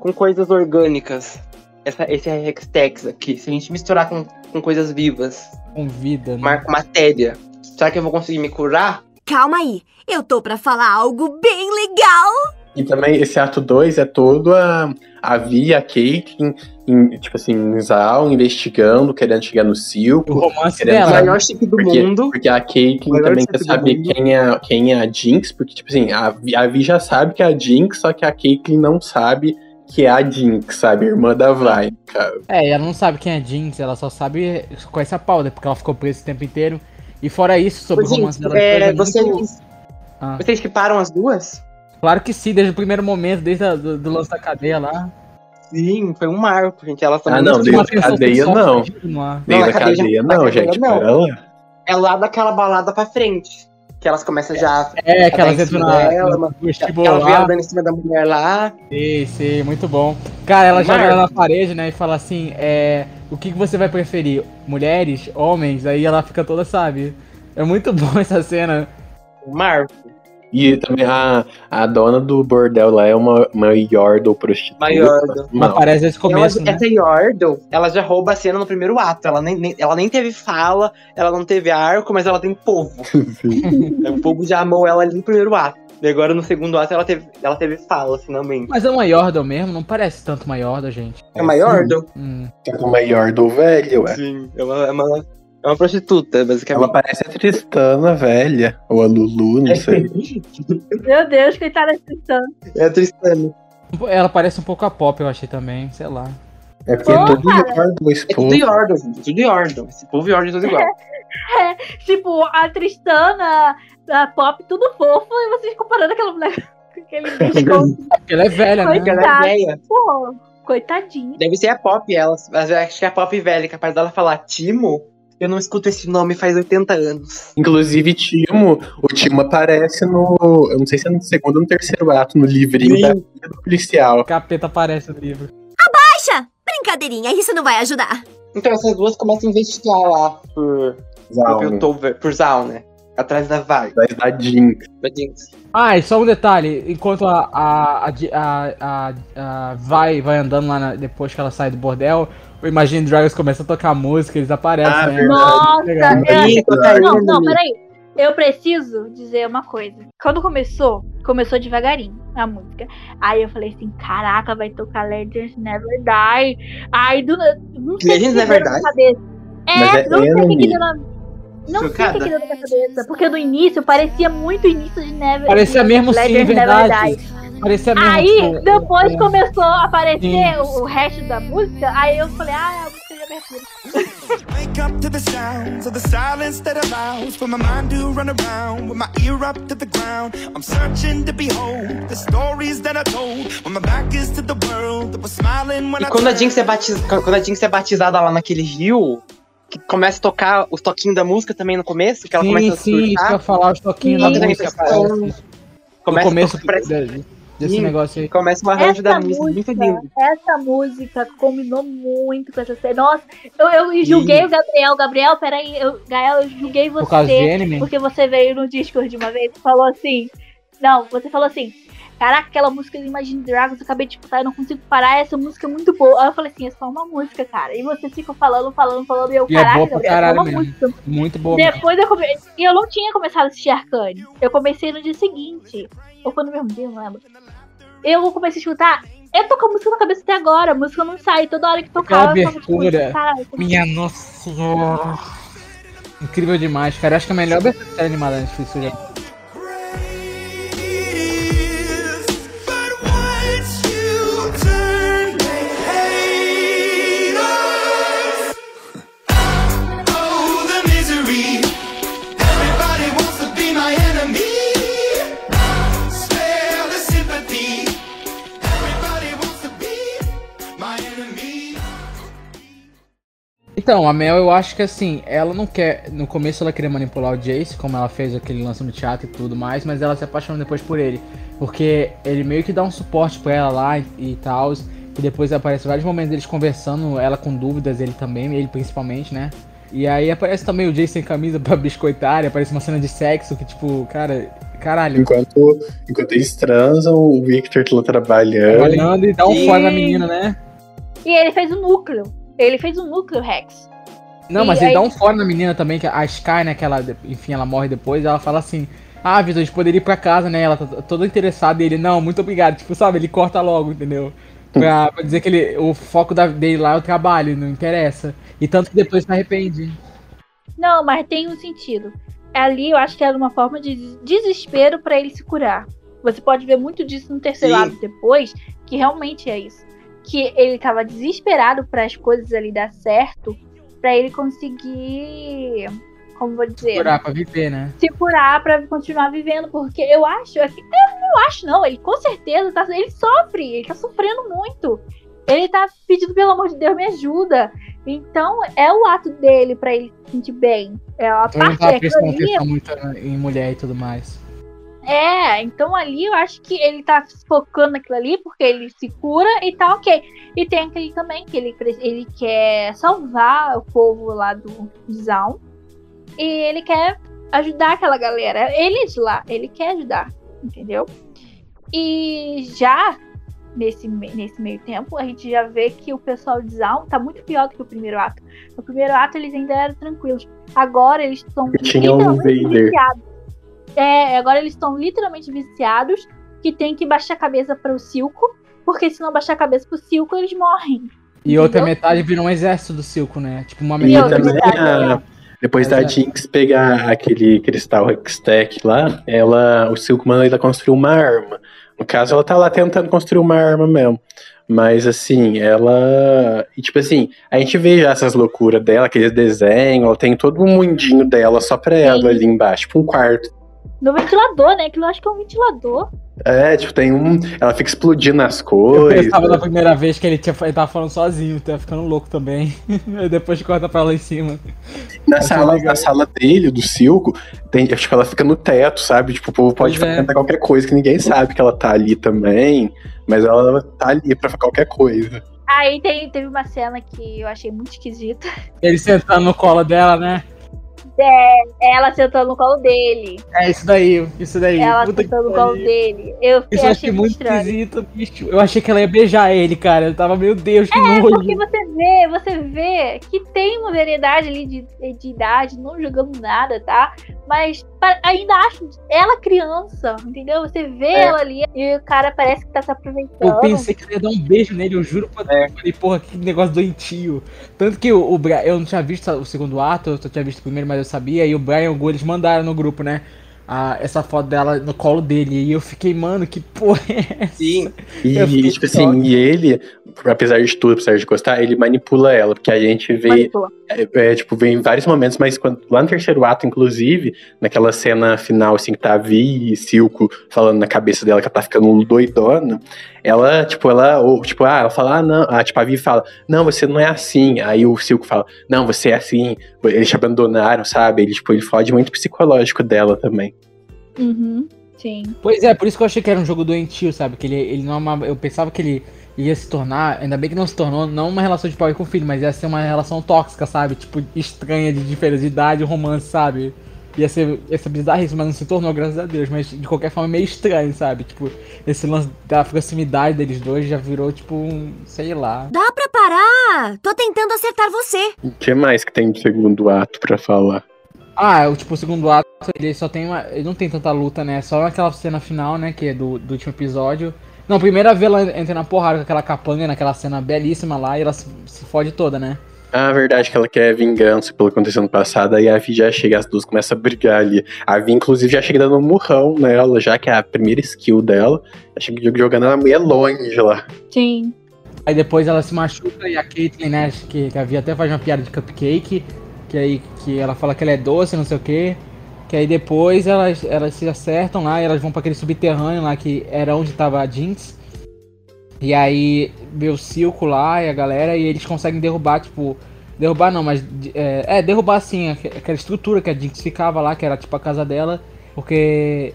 com coisas orgânicas? Essa, esse Hextex aqui, se a gente misturar com, com coisas vivas, Com vida, né? mar- com matéria, será que eu vou conseguir me curar? Calma aí, eu tô pra falar algo bem legal. E também esse ato 2 é todo a, a Vi e a Caitlyn, em, tipo assim, em Zal, investigando, querendo chegar no O circo. romance Querendo O dela. saber- maior chip do Porque- mundo. Porque a Caitlyn também quer saber quem é, quem é a Jinx, porque, tipo assim, a, Vi- a Vi já sabe que é a Jinx, só que a Caitlyn não sabe que é a Jinx, sabe? Irmã da Vi, cara. É, e ela não sabe quem é Jinx, ela só sabe. conhece a Powder, porque ela ficou presa esse tempo inteiro. E fora isso, sobre Ô, o romance gente, dela. é, depois é muito- vocês, Ah. vocês que param as duas? Claro que sim, desde o primeiro momento, desde a, do, do lance da cadeia lá. Sim, foi um marco, gente. Elas Ah, também não, Tinha uma desde a tensão cadeia, não. Desde na a cadeia- não, gente. não. Lá. É lá daquela balada pra frente. Que elas começam já. É, que Tá elas em entram na, mas- vestíbulo Ela vem lá. andando em cima da mulher lá. Sim, sim, muito bom. Cara, ela joga ela na parede, né, e fala assim, é, o que, que você vai preferir? Mulheres? Homens? Aí ela fica toda, sabe? É muito bom essa cena. Marco. E também a, a dona do bordel lá é uma, uma Yordle prostituta. Uma Yordle. Não. aparece desde o começo, ela, né? Essa Yordle, ela já rouba a cena no primeiro ato. Ela nem, nem- ela nem teve fala, ela não teve arco, mas ela tem povo. o povo já amou ela ali no primeiro ato. E agora no segundo ato ela teve, ela teve fala, finalmente. Mas é uma Yordle mesmo, não parece tanto uma Yordle, gente. É uma Yordle? Hum. Com uma Yordle velha, ué. Sim. É uma, é uma, é uma prostituta, basicamente. Ela parece a Tristana velha. Ou a Lulu, não sei. Meu Deus, coitada da Tristana. É a Tristana. Ela parece um pouco a Pop, eu achei também, sei lá. É porque é Pô, tudo cara. Yordle, esse É tudo. Yordle, gente. Tudo Yordle. Esse povo Yordle é tudo igual. Tipo, a Tristana, a Pop, tudo fofo, e vocês comparando aquela mulher com aquele. É ela é velha, né? Ela é velha. Pô, coitadinha. Deve ser a Pop, ela. Mas eu acho que é a Pop velha, capaz dela falar Timo. Eu não escuto esse nome faz 80 anos. Inclusive, Timo, o Timo aparece no. Eu não sei se é no segundo ou no terceiro ato, no livrinho Sim. da vida do policial. O capeta aparece no livro. Baixa! Brincadeirinha, isso não vai ajudar. Então essas duas começam a investigar lá por, por, Zal, Piltover, por Zal, né? Atrás da Vai. da Jinx. Da Jinx. Ah, e só um detalhe, enquanto a, a, a, a, a- a vai, vai andando lá na- depois que ela sai do bordel, o Imagine Dragons começa a tocar música, eles aparecem, Ah, né? verdade. Nossa, Ih, cocaína, Não, não, peraí. Eu preciso dizer uma coisa. Quando começou, começou devagarinho a música. Aí eu falei assim: caraca, vai tocar Legends Never Die. Aí do. Não sei Legends Never Die? cabeça. É, é não sei o que deu na. Não sei o que Chocada. que deu na minha cabeça. Porque no início parecia muito início de Never Parecia mesmo sim, Legends verdade. Never Die. Parecia mesmo. Aí, tipo, depois começou a aparecer Sim. o, o resto da música. Aí eu falei: ah, é a música de abertura. Wake up to the sounds of the silence that allows for my mind to run around with my ear up to the ground. I'm searching to behold the stories that I told when my back is to the world that was smiling when E I quando a. Jinx é batizada, quando a Jinx é batizada lá naquele rio, que começa a tocar os toquinhos da música também no começo, que ela sim, começa a sim, isso que eu surtar. falar, os toquinhos Sim. da música Começa- no começo a tocar, parece- desse Sim. negócio aí. começa um arranjo da Essa música, muito lindo. essa música combinou muito com essa série. Nossa, eu, eu julguei o Gabriel. Gabriel, peraí, eu, Gael, eu julguei Por causa de você anime. porque você veio no Discord de uma vez e falou assim. Não, você falou assim. caraca, aquela música do Imagine Dragons, eu acabei de escutar, eu não consigo parar, essa música é muito boa. Aí eu falei assim, é só uma música, cara. E você fica falando, falando, falando, e eu, E é caraca, boa pra é só caralho uma mesmo. música. Muito boa. mesmo. Depois eu comecei. E eu não tinha começado a assistir Arcane. Eu comecei no dia seguinte. Ou foi no mesmo dia, não lembro. Eu comecei a escutar. Eu tô com a música na cabeça até agora. A música não sai. Toda hora que tocava, eu tava tipo, abertura. Minha nossa senhora. Incrível demais, cara. Eu acho que é a melhor abertura animada da Netflix hoje. Então, a Mel, eu acho que assim, ela não quer. No começo ela queria manipular o Jace, como ela fez aquele lance no teatro e tudo mais, mas ela se apaixona depois por ele. Porque ele meio que dá um suporte pra ela lá e, e tal. E depois aparece vários momentos deles conversando, ela com dúvidas, ele também, ele principalmente, né? E aí aparece também o Jace sem camisa pra biscoitar, e aparece uma cena de sexo que, tipo, cara, caralho, Enquanto, enquanto eles transam, o Victor tá lá trabalhando. olhando e dá um Sim. fora na menina, né? E ele fez o núcleo. Ele fez o núcleo, Rex. Não, E mas ele aí- dá um fora na menina também, que a Sky, né, que ela, enfim, ela morre depois, ela fala assim, ah, Vitor, a gente poderia ir pra casa, né, ela tá toda interessada, e ele, não, muito obrigado, tipo, sabe, ele corta logo, entendeu? Pra, pra dizer que ele, o foco da, dele lá é o trabalho, não interessa. E tanto que depois se arrepende. Não, mas tem um sentido. Ali eu acho que era uma forma de des- desespero pra ele se curar. Você pode ver muito disso no terceiro Sim. ato depois, que realmente é isso. Que ele tava desesperado para as coisas ali dar certo, pra ele conseguir, como vou dizer, Curar pra viver, né? se curar pra continuar vivendo, porque eu acho, é eu não acho não, ele com certeza tá, ele sofre, ele tá sofrendo muito. Ele tá pedindo pelo amor de Deus me ajuda. Então é o ato dele pra ele se sentir bem. É a não parte tava daquilo prestando atenção muito em mulher e tudo mais. É, então ali eu acho que ele tá focando naquilo ali porque ele se cura e tá ok. E tem aquele também que ele, ele quer salvar o povo lá do Zaun. E ele quer ajudar aquela galera. Ele é de lá, ele quer ajudar, entendeu? E já nesse, nesse meio tempo, a gente já vê que o pessoal de Zaun tá muito pior do que o primeiro ato. No primeiro ato eles ainda eram tranquilos. Agora eles estão Tinha um Vader. viciados. É, agora eles estão literalmente viciados que tem que baixar a cabeça para o Silco, porque se não baixar a cabeça pro Silco, eles morrem. E outra Entendeu? metade virou um exército do Silco, né? Tipo, uma metade. outra também, metade, a- depois Mas da é. Jinx pegar aquele cristal Hextech lá, ela, o Silk manda ela construir uma arma. No caso, ela tá lá tentando construir uma arma mesmo. Mas assim, ela. E tipo assim, a gente vê já essas loucuras dela, aqueles desenhos, ela tem todo um mundinho dela só pra ela Sim. ali embaixo, tipo um quarto. No ventilador, né? Aquilo eu acho que é um ventilador. É, tipo, tem um. Ela fica explodindo as Eu coisas. pensava na primeira vez que ele, tinha, ele tava falando sozinho, tava ficando louco também. Aí depois corta pra lá em cima. Na sala, na sala dele, do Silco, tem, tipo, ela fica no teto, sabe? Tipo, o povo pode Pois é. fazer qualquer coisa, que ninguém sabe que ela tá ali também, mas ela tá ali pra qualquer coisa. Aí tem, teve uma cena que eu achei muito esquisita. Ele sentando no colo dela, né? Ela sentando no colo dele. É isso daí, isso daí. Ela Puta sentando no colo dele. Eu, Isso eu achei muito estranho. esquisito, bicho. Eu achei que ela ia beijar ele, cara. Eu tava, meu Deus, que É, nojo. porque você vê, você vê que tem uma variedade ali de, de idade, não jogando nada, tá? Mas ainda acho ela criança, entendeu? Você vê É. ela ali e o cara parece que tá se aproveitando. Eu pensei que ela ia dar um beijo nele, eu juro pra Deus. Eu falei, porra, que negócio doentio. Tanto que o, o Bra- eu não tinha visto o segundo ato, eu só tinha visto o primeiro, mas eu sabia. E o Brian e o Gu, eles mandaram no grupo, né? A- essa foto dela no colo dele. E eu fiquei, mano, que porra é essa? Sim. E, fiquei tipo assim, e ele, apesar de tudo, apesar de gostar, ele manipula ela, porque a gente vê. É, é, tipo, vem em vários momentos, mas quando, lá no terceiro ato, inclusive, naquela cena final, assim, que tá a Vi e Silco falando na cabeça dela que ela tá ficando doidona, ela, tipo, ela, ou, tipo, ah, ela fala, ah, não, ah, tipo, a Vi fala, não, você não é assim, aí o Silco fala, não, você é assim, eles te abandonaram, sabe, ele, tipo, ele fode muito psicológico dela também. Uhum, sim. Pois é, por isso que eu achei que era um jogo doentio, sabe? Que ele, ele não uma, Eu pensava que ele ia se tornar, ainda bem que não se tornou, não uma relação de pai com filho, mas ia ser uma relação tóxica, sabe? Tipo, estranha de diferença de idade, romance, sabe? Ia ser, ia ser bizarríssimo, mas não se tornou, graças a Deus. Mas de qualquer forma, meio estranho, sabe? Tipo, esse lance da proximidade deles dois já virou, tipo, um. sei lá. Dá pra parar! Tô tentando acertar você. O que mais que tem de segundo ato pra falar? Ah, o tipo, o segundo ato, ele só tem uma. Ele não tem tanta luta, né? Só aquela cena final, né? Que é do, do último episódio. Não, primeira vez ela entra na porrada com aquela capanga naquela cena belíssima lá e ela se, se fode toda, né? Ah, verdade que ela quer vingança pelo que aconteceu no passado, aí a Vi já chega, as duas começam a brigar ali. A Vi, inclusive, já chega dando um murrão nela, já que é a primeira skill dela. Já chega jogando ela meio longe lá. Sim. Aí depois ela se machuca e a Caitlyn, né, que, que a Vi até faz uma piada de cupcake, que aí que ela fala que ela é doce, não sei o que. Que aí depois elas, elas se acertam lá e elas vão para aquele subterrâneo lá que era onde tava a Jinx. E aí vê o Silco lá e a galera e eles conseguem derrubar, tipo. Derrubar não, mas. É, é derrubar assim, aquela estrutura que a Jinx ficava lá, que era tipo a casa dela. Porque.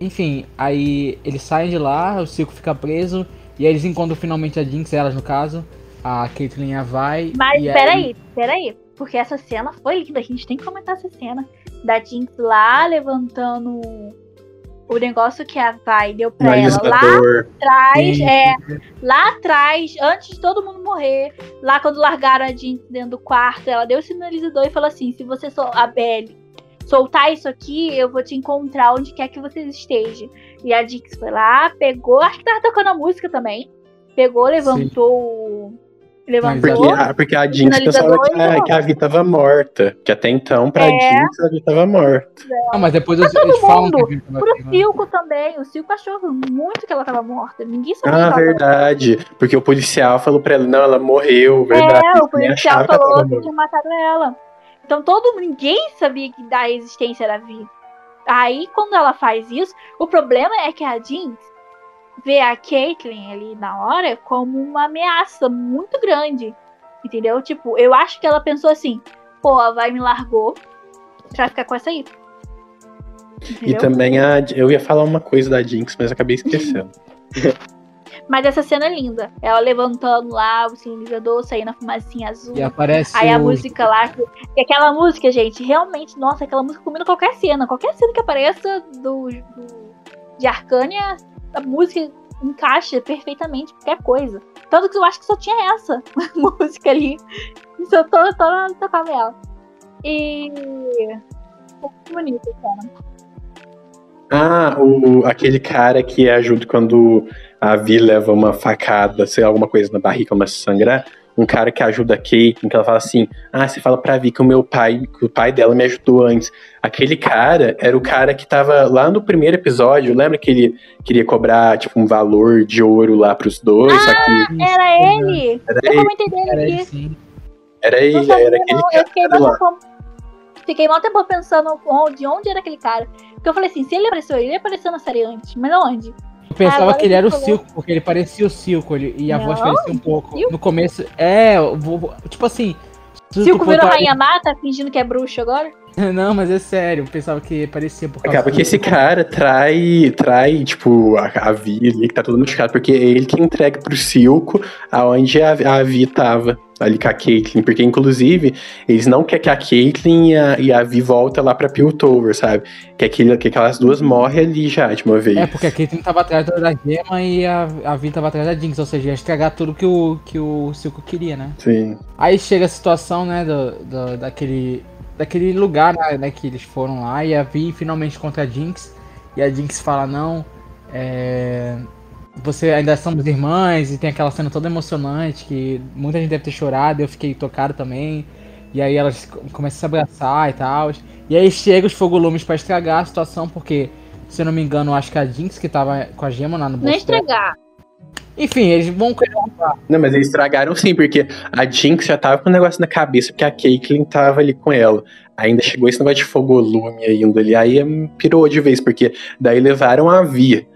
Enfim, aí eles saem de lá, o Silco fica preso. E aí eles encontram finalmente a Jinx, elas no caso. A Caitlyn a Vai. Mas peraí, aí... peraí. Porque essa cena foi linda, a gente tem que comentar essa cena. Da Jinx lá levantando o negócio que a Vai deu pra ela lá atrás, Sim. é, lá atrás, antes de todo mundo morrer, lá quando largaram a Jinx dentro do quarto, ela deu o sinalizador e falou assim: se você sou a Belly soltar isso aqui, eu vou te encontrar onde quer que vocês estejam. E a Jinx foi lá, pegou, acho que tava tocando a música também. Pegou, levantou o. Levantou. Porque a, porque a Jinx pensava que a, que a Vi tava morta. Que até então, pra É. Jinx, a Vi tava morta. Ah, mas depois eles, todo eles falam mundo, que a tava Pro. Silco também. O Silco achou muito que ela tava morta. Ninguém sabia Ah, que ela verdade. Porque o policial falou pra ela, não, ela morreu, verdade. É, o policial que falou que morta. tinha matado ela. Então todo ninguém sabia que da existência da Vi. Aí quando ela faz isso, o problema é que a Jinx vê a Caitlyn ali na hora como uma ameaça muito grande. Entendeu? Tipo, eu acho que ela pensou assim, pô, a vai me largou pra ficar com essa aí. E Entendeu? também a, eu ia falar uma coisa da Jinx, mas acabei esquecendo. Mas essa cena é linda. Ela levantando lá o sinalizador, saindo a fumacinha azul. E aparece Aí a o- música lá, que aquela música, gente, realmente, nossa, aquela música combina qualquer cena. Qualquer cena que apareça do, do- de Arcânia, a música encaixa perfeitamente qualquer coisa. Tanto que eu acho que só tinha essa música ali. Só tô, tô tocava ela. E. Muito bonita a cena. Ah, o, aquele cara que ajuda quando a Vi leva uma facada, sei lá, alguma coisa na barriga, começa a sangrar. Um cara que ajuda a Kate, que ela fala assim: Ah, você fala pra Vi que o meu pai, que o pai dela me ajudou antes. Aquele cara era o cara que tava lá no primeiro episódio. Lembra que ele queria cobrar, tipo, um valor de ouro lá pros dois? que Era ele! era Eu ele, comentei dele Era aqui. ele sim. era ele, sabia, era aquele não. Eu fiquei cara lá. fiquei mó tempo pensando onde, onde era aquele cara. Porque eu falei assim, se ele apareceu, ele apareceu na série antes, mas onde? Eu pensava Agora que ele era o Silco, porque ele parecia o Silco, ele, e a voz Não, parecia um pouco. Silco? No começo, é, vou- tipo assim. Silco virou botar- Rainha Mata, fingindo que é bruxo agora? Não, mas é sério, eu pensava que parecia por causa Acaba que esse cara trai, trai tipo, a, a Vi ali, que tá todo machucado, porque é ele que entrega pro Silco aonde a, a Vi tava, ali com a Caitlyn, porque inclusive eles não querem que a Caitlyn e a, e a Vi voltem lá pra Piltover, sabe? Que, aquele, que aquelas duas morrem ali já de uma vez. É, porque a Caitlyn tava atrás da gema e a, a Vi tava atrás da Jinx, ou seja, ia estragar tudo que o, que o Silco queria, né? Sim. Aí chega a situação, né, do, do- daquele, daquele lugar, né, né, que eles foram lá, e a Vi finalmente contra a Jinx, e a Jinx fala, não, é, você ainda somos irmãs, e tem aquela cena toda emocionante, que muita gente deve ter chorado, eu fiquei tocado também, e aí elas co- começam a se abraçar e tal, e aí chega os fogolumes pra estragar a situação, porque, se eu não me engano, acho que a Jinx que tava com a gema lá no Não bolso dela- estragar. Enfim, eles vão Não, mas eles estragaram sim, porque a Jinx já tava com o negócio na cabeça, porque a Caitlyn tava ali com ela. Ainda chegou esse negócio de fogolume ainda ali, aí pirou de vez, porque daí levaram a Vi,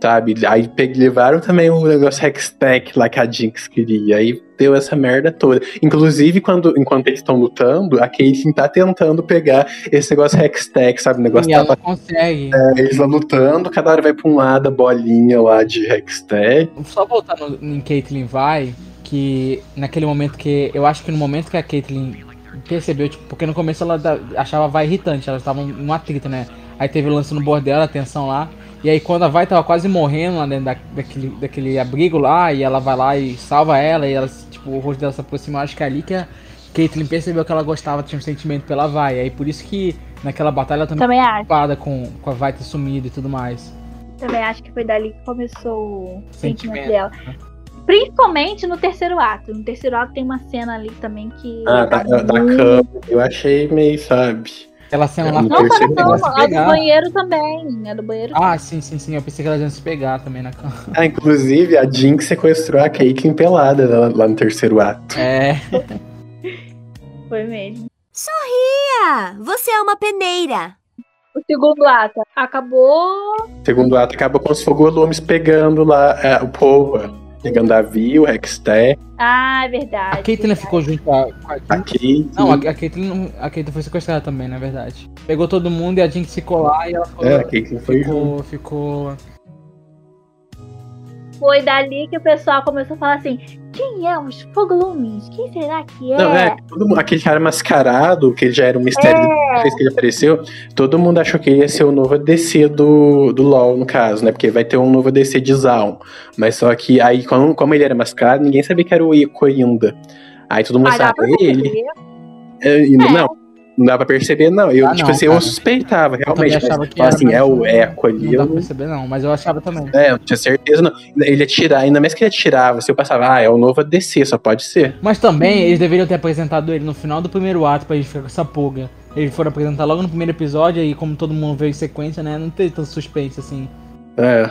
sabe? Aí levaram também o negócio Hextech lá que a Jinx queria, aí deu essa merda toda. Inclusive, quando, enquanto eles estão lutando, a Caitlyn tá tentando pegar esse negócio Hextech, sabe? O negócio e ela tava não consegue. eles lá lutando, cada hora vai pra um lado a bolinha lá de Hextech. Só voltar no, em Caitlyn vai, que naquele momento que. Eu acho que no momento que a Caitlyn percebeu, tipo, porque no começo ela achava Vai irritante, elas estavam um atrito, né? Aí teve o lance no bordel, a tensão lá. E aí quando a Vai tava quase morrendo lá dentro da- daquele, daquele abrigo lá, e ela vai lá e salva ela, e ela, tipo, o rosto dela se aproxima, acho que é ali que a Caitlyn percebeu que ela gostava, tinha um sentimento pela Vai. Aí por isso que naquela batalha ela também Também acho. preocupada com, com a Vai ter sumido e tudo mais. Também acho que foi dali que começou o sentimento, Sentimento, dela. Principalmente no terceiro ato. No terceiro ato tem uma cena ali também que. Ah, da, tá da muito- cama. Eu achei meio, sabe? Aquela cena lá Não, Não cama, de a do banheiro também. A do banheiro Ah, sim, sim, sim. Eu pensei que elas iam se pegar também na cama. Ah, inclusive, a Jinx sequestrou a Caitlyn pelada lá, lá no terceiro ato. É. foi mesmo. Sorria! Você é uma peneira. O segundo ato acabou. Segundo ato, acaba com os fogolumes pegando lá é, o povo. Pegando a Vi, o Hextech, Ah, é verdade. A Caitlyn verdade. ficou junto com a, com a a. Kate. Não, a, a Caitlyn, a Caitlyn foi sequestrada também, na verdade. Pegou todo mundo e a Jinx ficou lá e ela ficou. É, a Caitlyn foi junto. ficou, ficou. Foi dali que o pessoal começou a falar assim: quem é os fogolumes? Quem será que é? Não, é, mundo- aquele cara mascarado, que ele já era um mistério É. desde que ele apareceu, todo mundo achou que ele ia ser o novo ADC do, do LoL, no caso, né? Porque vai ter um novo ADC de Zaun. Mas só que aí, como, como ele era mascarado, ninguém sabia que era o Ico ainda. Aí todo mundo sabe, é ele. É, É. Não, não dá pra perceber, não. Eu, Ah, tipo não, assim, eu cara. suspeitava, Eu também realmente. Mas, achava que falar era, assim, mas é o Eco ali. Não dá Eu, pra perceber, não, mas eu achava também. é, eu tinha certeza, não. Ele atirava, ainda mais que ele atirava, se eu passava, ah, é o novo ADC, só pode ser. Mas também eles deveriam ter apresentado ele no final do primeiro ato pra gente ficar com essa pulga. Eles foram apresentar logo no primeiro episódio e como todo mundo veio em sequência, né? Não teve tanto suspense assim. É.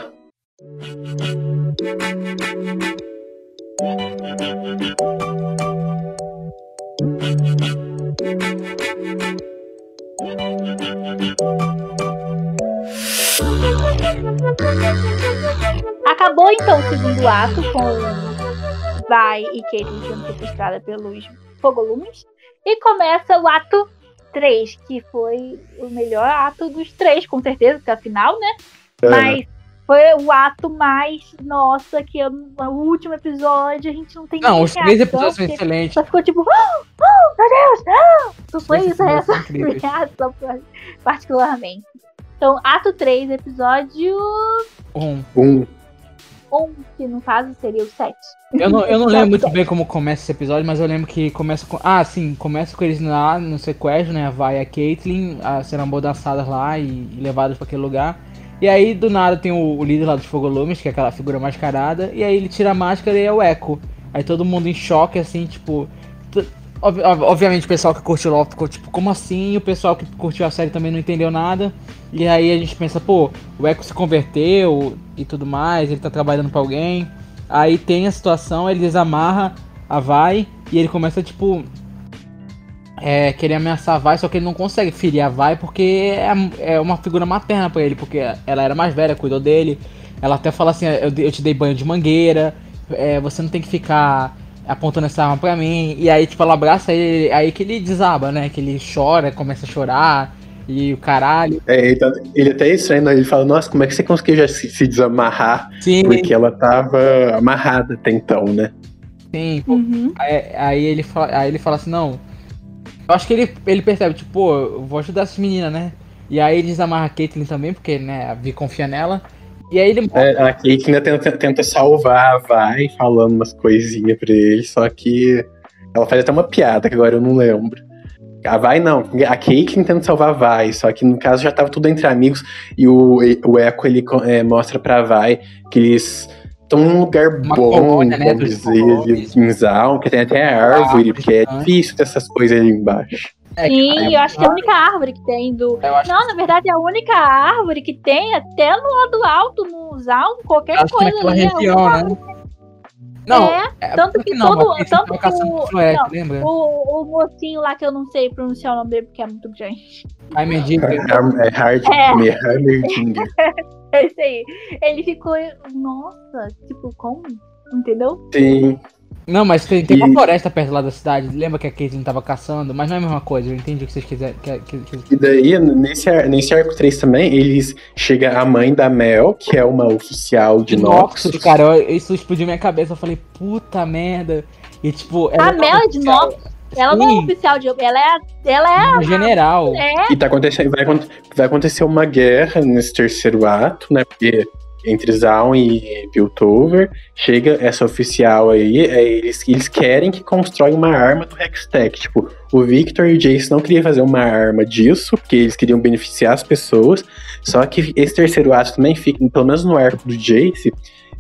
Acabou então o segundo ato com Vai e Caitlyn sendo sequestrada pelos fogolumes. E começa o ato 3, que foi o melhor ato dos três, com certeza, porque afinal, né? É. Mas foi o ato mais. Nossa, que eu- o último episódio a gente não tem Não, os três reação, episódios são excelentes. Só ficou tipo, oh, oh, meu Deus, não! Não foi isso são essa reação, particularmente. Então, ato 3, episódio Um. 1. 1, que no caso seria o 7. Eu não, eu não lembro muito bem como começa esse episódio, mas eu lembro que começa com. Ah, sim, começa com eles lá no sequestro, né? Vai a Caitlyn, a, serão amordaçadas lá e, e levadas pra aquele lugar. E aí, do nada, tem o, o líder lá dos Fogolumes, que é aquela figura mascarada, e aí ele tira a máscara e é o Echo. Aí todo mundo em choque, assim, tipo. ob- ob- obviamente o pessoal que curtiu LOL ficou tipo, como assim? O pessoal que curtiu a série também não entendeu nada. E aí a gente pensa, pô, o Echo se converteu e tudo mais, ele tá trabalhando pra alguém. Aí tem a situação, ele desamarra a Vai e ele começa, tipo, é, querer ameaçar a Vai, só que ele não consegue ferir a Vai porque é, é uma figura materna pra ele, porque ela era mais velha, cuidou dele. Ela até fala assim, eu, eu te dei banho de mangueira, é, você não tem que ficar apontando essa arma pra mim. E aí, tipo, ela abraça ele, aí que ele desaba, né? Que ele chora, começa a chorar e o caralho. É, ele, tá- ele até é estranho, né? ele fala, nossa, como é que você conseguiu já se, se desamarrar? Sim, Porque ela tava amarrada até então, né? sim, pô, Uhum. Aí, aí ele fala, aí ele fala assim, não. Eu acho que ele, ele percebe, tipo, pô, eu vou ajudar essa menina, né? E aí ele desamarra a Caitlyn também, porque, né, a Vi confia nela. E aí ele É, a ainda tenta, tenta salvar Vai, falando umas coisinhas pra ele, só que ela faz até uma piada, que agora eu não lembro. A Vai não, a Kate tenta salvar a Vai, só que no caso já tava tudo entre amigos, e o, o Echo ele é, mostra pra Vai que eles estão num lugar Uma bom, colônia, né, vamos dizer, Zaun, que tem até árvore, Árvore, porque é né? difícil ter essas coisas ali embaixo. é, Sim, eu acho que é a única árvore que tem do. Não, na verdade é a única árvore que tem até no lado alto, no Zaun, qualquer acho coisa ali. é a região, única né? Não, É, é, tanto que não, todo- tanto que o- não, lembra? O, o mocinho lá que eu não sei pronunciar o nome dele porque é muito grande. Ai, mendigo. É hard, É. Isso aí. Ele ficou. Nossa, tipo, como? Entendeu? Sim, Não, mas tem, tem uma E- floresta perto lá da cidade. Lembra que a Caitlyn tava caçando? Mas não é a mesma coisa, eu entendi o que vocês quiserem. Que, que, que- E daí, nesse, nesse arco 3 também, eles chega a mãe da Mel, que é uma oficial de Noxus. Noxus, cara, eu- isso explodiu minha cabeça. Eu falei, puta merda. E tipo. ela A é Mel é de. Noxus. Ela não é Sim. oficial de. Ela é. Ela é. Uma general. É. E tá acontecendo, vai, vai acontecer uma guerra nesse terceiro ato, né? Porque entre Zaun e Piltover, chega essa oficial aí, é, eles, eles querem que constrói uma arma do Hextech. Tipo, o Victor e o Jace não queriam fazer uma arma disso, porque eles queriam beneficiar as pessoas. Só que esse terceiro ato também fica, pelo menos no arco do Jace,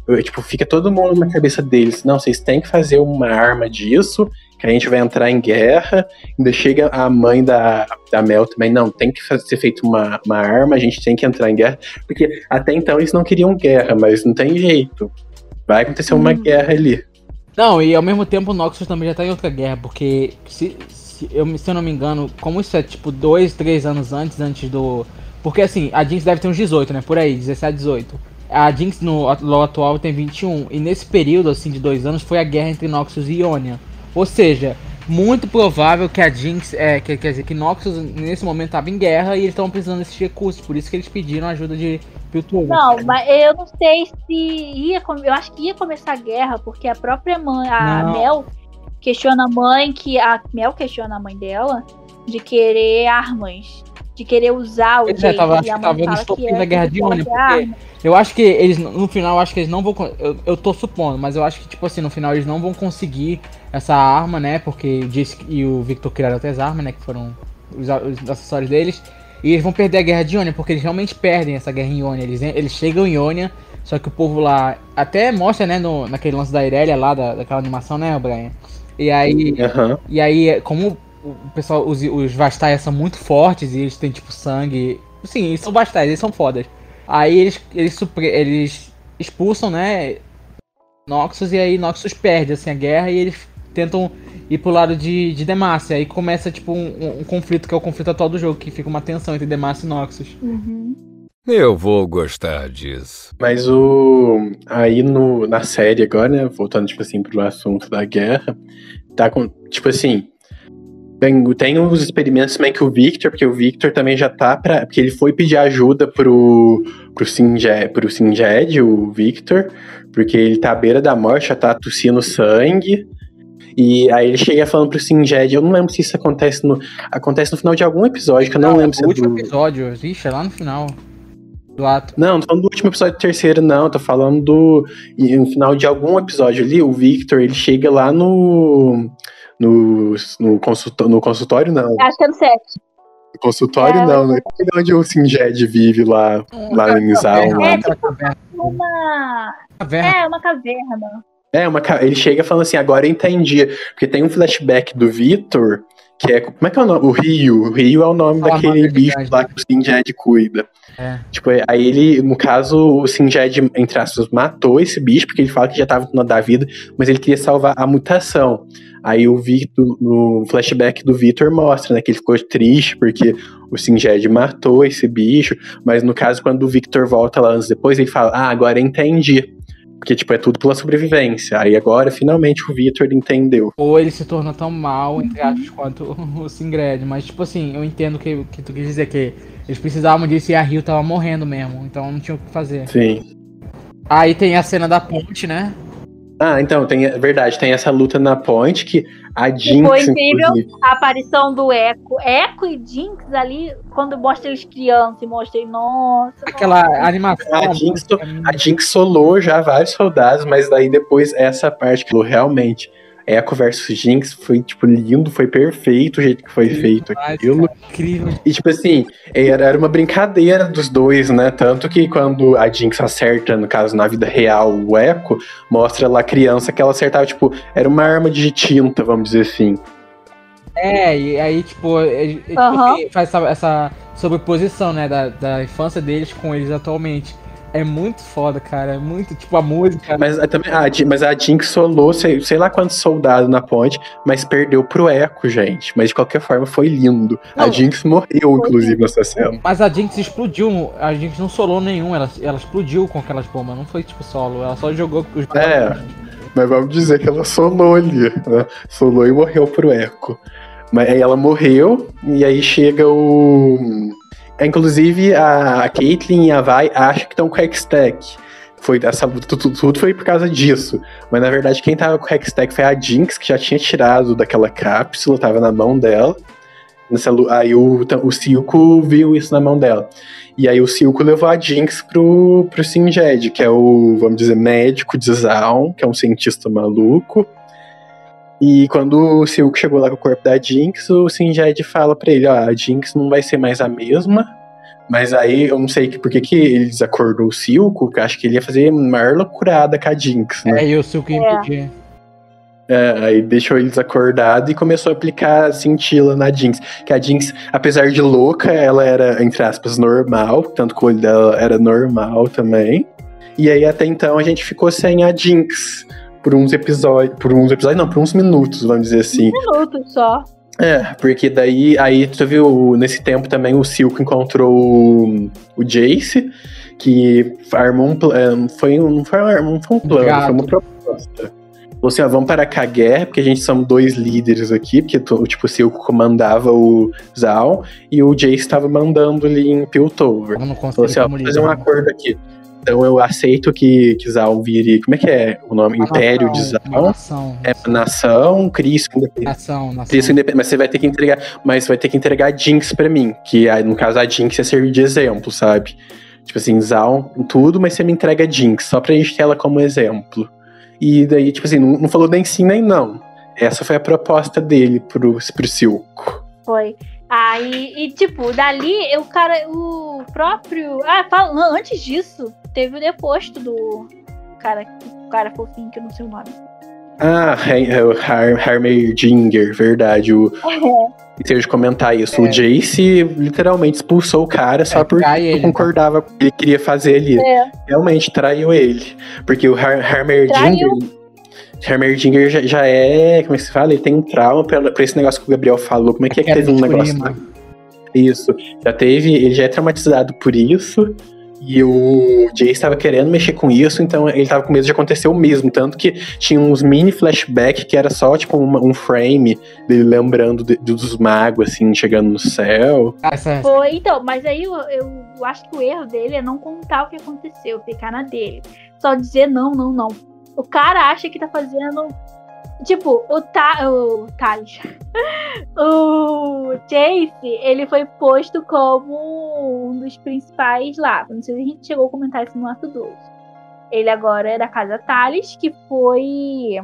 eu- tipo, fica todo mundo na cabeça deles. Não, vocês têm que fazer uma arma disso, que a gente vai entrar em guerra. Ainda chega a mãe da, da Mel também, não, tem que fazer, ser feita uma, uma arma, a gente tem que entrar em guerra. Porque até então eles não queriam guerra, mas não tem jeito. Vai acontecer uma Hum. guerra ali. Não, e ao mesmo tempo o Noxus também já tá em outra guerra, porque se, se, eu, se eu não me engano, como isso é tipo dois, três anos antes, antes do. Porque assim, a Jinx deve ter uns 18, né? Por aí, 17, 18. A Jinx no LoL atual tem 21. E nesse período, assim, de dois anos, foi a guerra entre Noxus e Ionia. Ou seja, muito provável que a Jinx, é, que, quer dizer, que Noxus nesse momento tava em guerra e eles estavam precisando desses recursos. Por isso que eles pediram ajuda de Piltover. Não, mas eu não sei se ia. Eu acho que ia começar a guerra, porque a própria mãe, a Não. Mel, questiona a mãe que. A Mel questiona a mãe dela de querer armas. De querer usar o Pois é, tava- acho a que tava no fala estopim que é da Guerra de quer porque- arma. Eu acho que eles, no final, eu acho que eles não vão. Eu, eu tô supondo, mas eu acho que, tipo assim, no final eles não vão conseguir essa arma, né? Porque o e o Victor criaram outras armas, né? Que foram os, os acessórios deles. E eles vão perder a guerra de Ionia, porque eles realmente perdem essa guerra em Ionia. Eles, eles chegam em Ionia, só que o povo lá. Até mostra, né? No, naquele lance da Irelia lá, da, daquela animação, né, Brian? E aí. Aham. E aí, como o pessoal, os, os Vastaias são muito fortes e eles têm, tipo, sangue. Sim, eles são Vastaias, eles são fodas. Aí eles, eles, eles expulsam, né? Noxus e aí Noxus perde, assim, a guerra e eles tentam ir pro lado de, de Demacia. Aí começa, tipo, um, um- um conflito que é o conflito atual do jogo, que fica uma tensão entre Demacia e Noxus. Uhum. Eu vou gostar disso. Mas o. Aí no, na série agora, né? Voltando, tipo assim, pro assunto da guerra, tá com. Tipo assim. Tem, tem os experimentos também que o Victor, porque o Victor também já tá pra. Porque ele foi pedir ajuda pro, pro, Singed, pro Singed, o Victor, porque ele tá à beira da morte, já tá tossindo sangue. E aí ele chega falando pro Singed, eu não lembro se isso acontece no. Acontece no final de algum episódio, que eu não, lembro se o é último do... episódio, vixe, é lá no final do ato. Não, não tô falando do último episódio do terceiro, não. Tô falando do. No final de algum episódio ali, o Victor, ele chega lá no. No, no, consulto- no consultório, não. No Acho que é no 7. consultório, É, não, né? Onde o Singed vive lá, lá em Zaun. Caverna, lá. aquela caverna, Uma. caverna. É, uma caverna. É, uma, ca- ele chega falando assim, agora eu entendi. Porque tem um flashback do Victor, que é. Como é que é o nome? O Rio. O Rio é o nome Salamandra daquele bicho lá que o Singed cuida. É. Tipo, aí ele, no caso, o Singed, entre aspas, matou esse bicho, porque ele fala que já tava no da vida, mas ele queria salvar a mutação. Aí o Victor, no flashback do Victor mostra, né, que ele ficou triste porque o Singed matou esse bicho, mas no caso, quando o Victor volta lá anos depois, ele fala, ah, agora entendi. Porque, tipo, é tudo pela sobrevivência. Aí agora, finalmente, o Victor entendeu. Ou ele se tornou tão mal, entre aspas, quanto o Singred. Mas, tipo assim, eu entendo o que, que tu quis dizer, que eles precisavam disso e a Rio tava morrendo mesmo. Então não tinha o que fazer. Sim. Aí tem a cena da ponte, né? Ah, então, tem, é verdade, tem essa luta na ponte que a Jinx, foi incrível. inclusive, A aparição do Echo. Echo e Jinx ali, quando mostra eles crianças, e mostrei, nossa. Aquela animação. A Jinx, a Jinx solou já vários soldados, mas daí depois essa parte que realmente Echo versus Jinx foi, tipo, lindo, foi perfeito o jeito que foi feito Demais, aquilo. cara, incrível. E, tipo assim, era, era uma brincadeira dos dois, né? Tanto que quando a Jinx acerta, no caso, na vida real, o Echo, mostra lá a criança que ela acertava, tipo, era uma arma de tinta, vamos dizer assim. É, e aí, tipo, é- é- tipo assim, faz essa, essa sobreposição, né, da, da infância deles com eles atualmente. É muito foda, cara. É muito, tipo, a música. Mas a, também, a, Ji- mas a Jinx solou, sei, sei lá quantos soldados na ponte, mas perdeu pro Echo, gente. Mas de qualquer forma foi lindo. a Não. Jinx morreu, inclusive, nessa cena. Mas a Jinx explodiu, a Jinx não solou nenhum, ela, ela explodiu com aquelas bombas, não foi tipo solo, ela só jogou os É. Mas vamos dizer que ela solou ali, né? Solou e morreu pro Echo. Mas aí ela morreu, e aí chega o. Inclusive, a Caitlyn e a Vai acham que estão com o Hextech. foi tudo, tudo foi por causa disso. Mas na verdade, quem tava com o Hextech foi a Jinx, que já tinha tirado daquela cápsula, tava na mão dela. Nessa, aí o, o Silco viu isso na mão dela. E aí o Silco levou a Jinx pro, pro Sinjed, que é o, vamos dizer, médico de Zaun, que é um cientista maluco. E quando o Silco chegou lá com o corpo da Jinx, o Sinjed fala pra ele, ó, a Jinx não vai ser mais a mesma, mas aí eu não sei por que, que ele desacordou o Silco, que acho que ele ia fazer maior loucurada com a Jinx, né? É, e o Silco ia impedir. É, aí deixou ele desacordado e começou a aplicar a cintila na Jinx. Que a Jinx, apesar de louca, ela era, entre aspas, normal, tanto que o olho dela era normal também. E aí até então a gente ficou sem a Jinx por uns episódios. Por uns episódios, não, por uns minutos, vamos dizer assim. Um minuto só. É, porque daí, aí tu viu, nesse tempo também o Silco encontrou o, o Jace, que armou um plano, foi um, não foi um, foi um plano, Gato. foi uma proposta. Falou assim, ó, vamos parar com a guerra, porque a gente somos dois líderes aqui, porque tipo, o Silco comandava o Zal, e o Jace estava mandando ali em Piltover. Falou assim, ó, fazer um acordo aqui. Então eu aceito que, que Zal vire, como é que é o nome? Império de Zal. Nação. É uma nação, cria sua independência. Nação, nação. Mas você vai ter que entregar, mas você vai ter que entregar a Jinx pra mim, que aí, no caso a Jinx ia servir de exemplo, sabe? Tipo assim, Zal tudo, mas você me entrega a Jinx, só pra gente ter ela como exemplo. E daí, tipo assim, não, não falou nem sim nem não. Essa foi a proposta dele pro, pro Silco. Foi. Aí, e tipo, dali o cara, o próprio. Ah, fala, antes disso, teve o deposto do cara, o cara fofinho, que eu não sei o nome. Ah, é, é o Har Harmerdinger, verdade. O, Esqueci de comentar isso. O Jace literalmente expulsou o cara só É, porque ele. concordava com o que ele queria fazer ali. É. Realmente traiu ele. Porque o Har Harmerdinger. Traiu. Harmerdinger já, já é. Como é que se fala? Ele tem um trauma pra, pra esse negócio que o Gabriel falou. Como é que é que teve um negócio. Isso. Já teve. Ele já é traumatizado por isso. E o Jay estava querendo mexer com isso, então ele estava com medo de acontecer o mesmo. Tanto que tinha uns mini flashback que era só tipo uma- um frame dele lembrando de- dos magos, assim, chegando no céu. Ah, essa, Foi, então, mas aí eu, eu acho que o erro dele é não contar o que aconteceu, ficar na dele. Só dizer não, não, não. O cara acha que tá fazendo. Tipo, o, Ta, o Thales. o Chase, ele foi posto como um dos principais lá. Não sei se a gente chegou a comentar isso no ato 2. Ele agora é da casa Thales, que foi.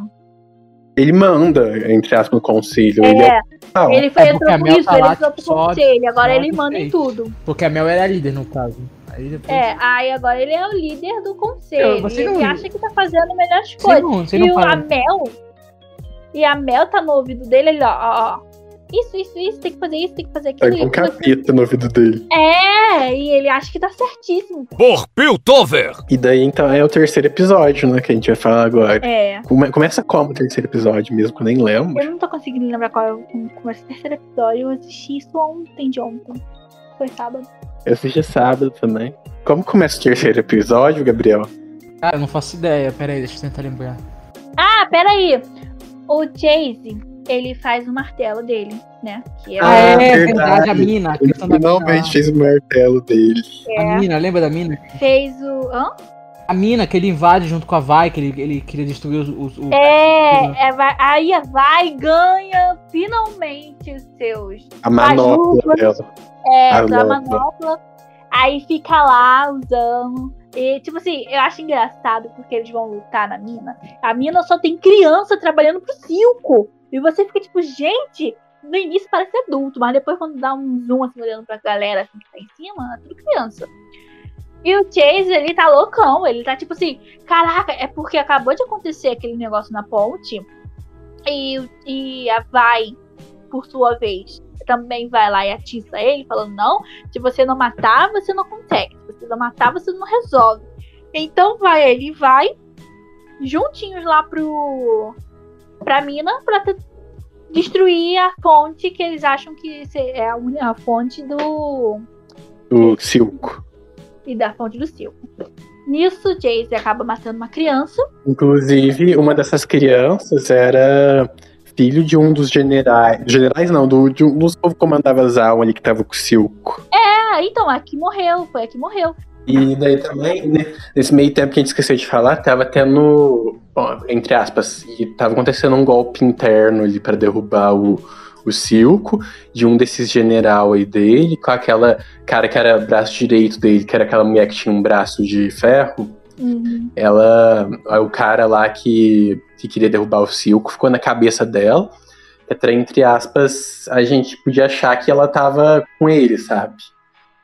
Ele manda, entre aspas, no conselho. Ele é É, tal. ele foi É entrou por isso, tá ele entrou tipo, pro conselho. Agora ele manda em tudo. Porque a Mel era líder, no caso. Aí depois. É, aí agora ele é o líder do conselho. Eu- você e ele não- acha que tá fazendo melhores Você coisas. não, você E não o, a. Mel. E a Mel tá no ouvido dele, ele, ó, ó, ó. Isso, isso, isso, tem que fazer isso, tem que fazer Tá aquilo. com um capeta no ouvido dele. É, e ele acha que tá certíssimo. Por Piltover! E daí, então, é o terceiro episódio, né, que a gente vai falar agora. É. Come- começa como o terceiro episódio mesmo, que eu nem lembro. Eu não tô conseguindo lembrar qual é o como esse terceiro episódio. Eu assisti isso ontem de ontem. Foi sábado. Eu assisti sábado também. Como começa o terceiro episódio, Gabriel? Cara, eu não faço ideia. Pera aí, deixa eu tentar lembrar. Ah, peraí. O Chase, ele faz o martelo dele, né? Que é, Ah, é, verdade. verdade, a mina. A Ele finalmente fez o martelo dele. é, A mina, lembra da mina? fez o. Hã? A mina que ele invade junto com a Vai, que ele, ele queria destruir os. os- o- É, é vai, aí a vai ganha finalmente os seus. A manopla Ajuda. dela. É, A da manopla. manopla. Aí fica lá usando. E, tipo assim, eu acho engraçado porque eles vão lutar na mina. A mina só tem criança trabalhando pro circo. E você fica tipo, gente, no início parece adulto, mas depois quando dá um zoom assim, olhando pra galera assim, que tá em cima, é tudo criança. E o Chase, ele tá loucão, ele tá tipo assim, caraca, é porque acabou de acontecer aquele negócio na ponte. E, e a Vai, por sua vez, também vai lá e atiça ele, falando: não, se você não matar, você não consegue. Se você não matar, você não resolve. Então vai, ele vai juntinhos lá pro pra mina pra destruir a fonte que eles acham que é a, a fonte do O Silco. e da fonte do Silco. Nisso, Jace acaba matando uma criança. Inclusive, uma dessas crianças era filho de um dos generais. Generais não, do, de um dos que comandava Zaun ali que tava com o Silco. Ah, então, a que morreu, foi a que morreu. E daí também, né, nesse meio tempo que a gente esqueceu de falar, tava tendo, ó, entre aspas, e tava acontecendo um golpe interno ali para derrubar o, o Silco, de um desses general aí dele, com aquela cara que era braço direito dele, que era aquela mulher que tinha um braço de ferro. Uhum. Ela, o cara lá que, que queria derrubar o Silco ficou na cabeça dela. Até entre aspas, a gente podia achar que ela tava com ele, sabe?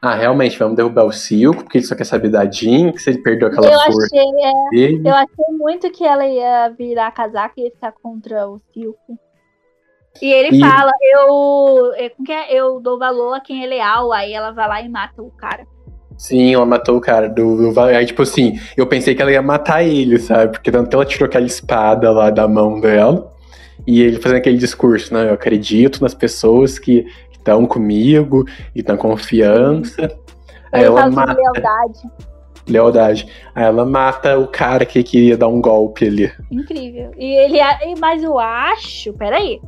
Ah, realmente, vamos derrubar o Silco, porque ele só quer saber da Jinx, ele perdeu aquela Eu força achei, é, dele. eu achei muito que ela ia virar casaca e ia ficar contra o Silco. E ele E- fala, eu, é, que é? eu dou valor a quem é leal, aí ela vai lá e mata o cara. Sim, ela matou o cara do, do Aí, tipo assim, eu pensei que ela ia matar ele, sabe? Porque tanto que ela tirou aquela espada lá da mão dela. E ele fazendo aquele discurso, né? Eu acredito nas pessoas que estão comigo e dão confiança. Aí ela mata. lealdade. Lealdade. Aí ela mata o cara que queria dar um golpe ali. Incrível. E ele, mas eu acho, peraí.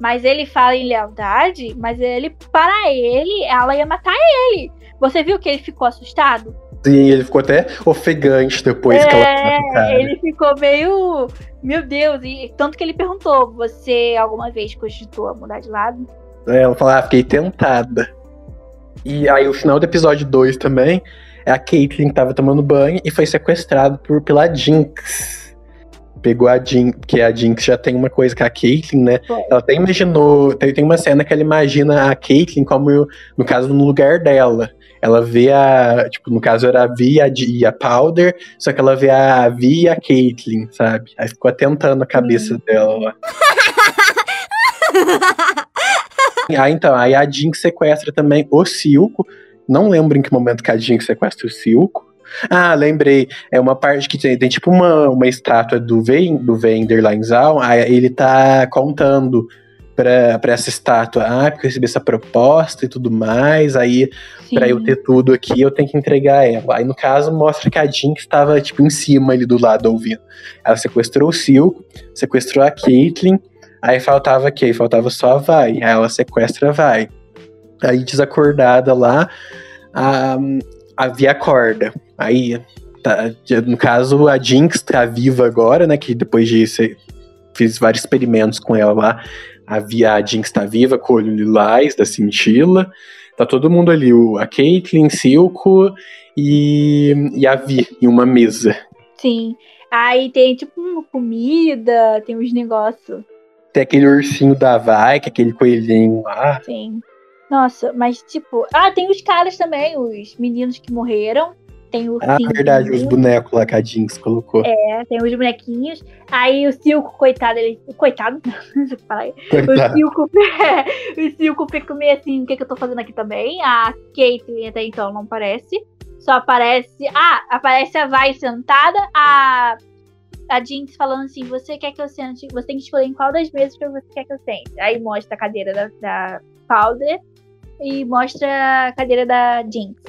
Mas ele fala em lealdade, mas ele, para ele, ela ia matar ele. Você viu que ele ficou assustado? Sim, ele ficou até ofegante depois que ela É, ele ficou meio. Meu Deus, e tanto que ele perguntou: você alguma vez cogitou a mudar de lado? É, Ela fala, ah, fiquei tentada. E aí o final do episódio 2 também é a Caitlyn que tava tomando banho e foi sequestrado por, pela Jinx. Pegou a Jinx, porque a Jinx já tem uma coisa com a Caitlyn, né? Ela até imaginou, tem, tem uma cena que ela imagina a Caitlyn como, no caso, no lugar dela. Ela vê a, tipo, no caso era a Vi e a, Powder, só que ela vê a Vi e a Caitlyn, sabe? Aí ficou atentando a cabeça dela lá. Ah, então, aí a Jinx sequestra também o Silco. Não lembro em que momento que a Jinx sequestra o Silco. Ah, lembrei. É uma parte que tem, tem tipo uma, uma estátua do, Ven, do Vender lá em Zaun. Aí ele tá contando pra, pra essa estátua. Ah, porque eu recebi essa proposta e tudo mais. Aí, pra eu ter tudo aqui, eu tenho que entregar ela. Aí, no caso, mostra que a Jinx estava, tipo, em cima ali do lado ouvindo. Ela sequestrou o Silco, sequestrou a Caitlyn. Aí faltava quem? Faltava só a Vai. Aí ela sequestra a Vai. Aí desacordada lá, a, a Vi acorda. Aí, tá, no caso, a Jinx tá viva agora, né? Que depois de ser, fiz vários experimentos com ela lá. A, Vi, a Jinx tá viva com o olho lilás da cintila. Tá todo mundo ali, o, a Caitlyn, Silco e, e a Vi em uma mesa. Sim. Aí tem tipo uma comida, tem uns negócios. Tem aquele ursinho da Vai, que é aquele coelhinho lá. Sim. Nossa, mas tipo. Ah, tem os caras também, os meninos que morreram. Tem o Ah, verdade, os bonecos lá que a Jinx colocou. É, tem os bonequinhos. Aí o Silco, coitado, ele. Coitado, não sei o falar aí. O Coitado. Silco, o Silco fica meio assim, o que, que eu tô fazendo aqui também? A Caitlyn até então não aparece. Só aparece. Ah, aparece a Vai sentada, a. A Jinx falando assim, você quer que eu sente? Você tem que escolher em qual das mesas que você quer que eu sente. Aí mostra a cadeira da, da Powder e mostra a cadeira da Jinx.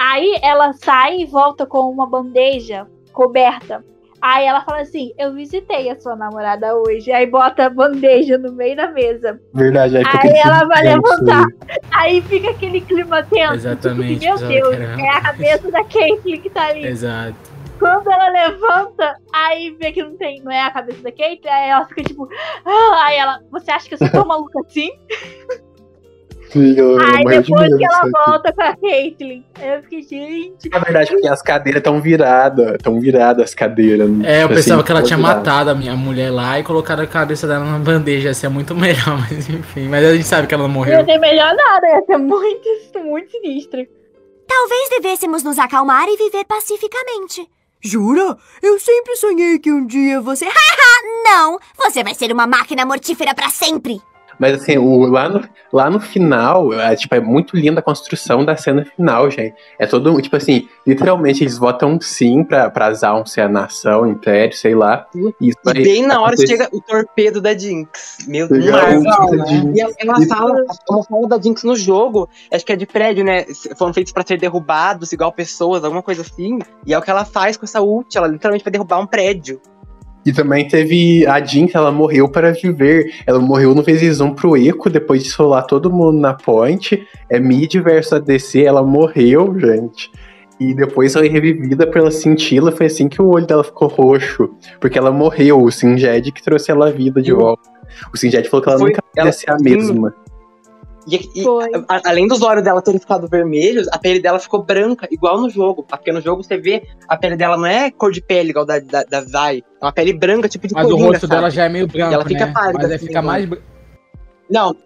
Aí ela sai e volta com uma bandeja coberta. Aí ela fala assim: Eu visitei a sua namorada hoje. Aí bota a bandeja no meio da mesa. Verdade, aí, Aí ela vai levantar. aí. Aí fica aquele clima tenso. Exatamente, Tipo, Meu Deus, é a cabeça da Caitlyn que tá ali. Exato. Quando ela levanta, aí vê que não tem, não é a cabeça da Caitlyn, aí ela fica tipo, ah, aí ela, você acha que eu sou tão maluca assim? Sim, eu, de depois medo que ela volta com a Caitlyn, eu fiquei, gente. Na verdade, porque as cadeiras estão viradas, estão viradas as cadeiras. É, eu assim, pensava que ela tinha viradas. matado a minha mulher lá e colocado a cabeça dela na bandeja. Ia ser muito melhor, mas enfim. Mas a gente sabe que ela não Não morreu. ia ter melhor nada, ia ser muito, muito sinistro. Talvez devêssemos nos acalmar e viver pacificamente. Jura? Eu sempre sonhei que um dia você. Haha, não! Você vai ser uma máquina mortífera pra sempre! Mas assim, o, lá, no, lá no final, é, tipo, é muito linda a construção da cena final, gente. É todo, tipo assim, literalmente eles votam sim pra, pra Zaun ser a nação, império, sei lá. Isso E aí bem na hora acontece- chega o torpedo da Jinx. Meu Deus. Jinx. E ela, ela fala, ela fala da Jinx no jogo, acho que é de prédio, né? Foram feitos pra ser derrubados, igual pessoas, alguma coisa assim. E é o que ela faz com essa ult, ela literalmente vai derrubar um prédio. E também teve a Jinx, ela morreu para viver. Ela morreu no vezes um pro Eco, depois de solar todo mundo na point. É mid versus ADC, ela morreu, gente. E depois foi revivida pela cintila, foi assim que o olho dela ficou roxo. Porque ela morreu, o Sinjed que trouxe ela à vida de volta. O Sinjed falou que ela Foi- nunca ia ser a mesma. E, e, a- além dos olhos dela terem ficado vermelhos, a pele dela ficou branca, igual no jogo. Porque no jogo você vê a pele dela não é cor de pele igual da, da, da Zai. É uma pele branca, tipo de Mas o rosto sabe? dela já é meio branco, ela fica né? pálida, Mas assim, fica agora. mais... Não.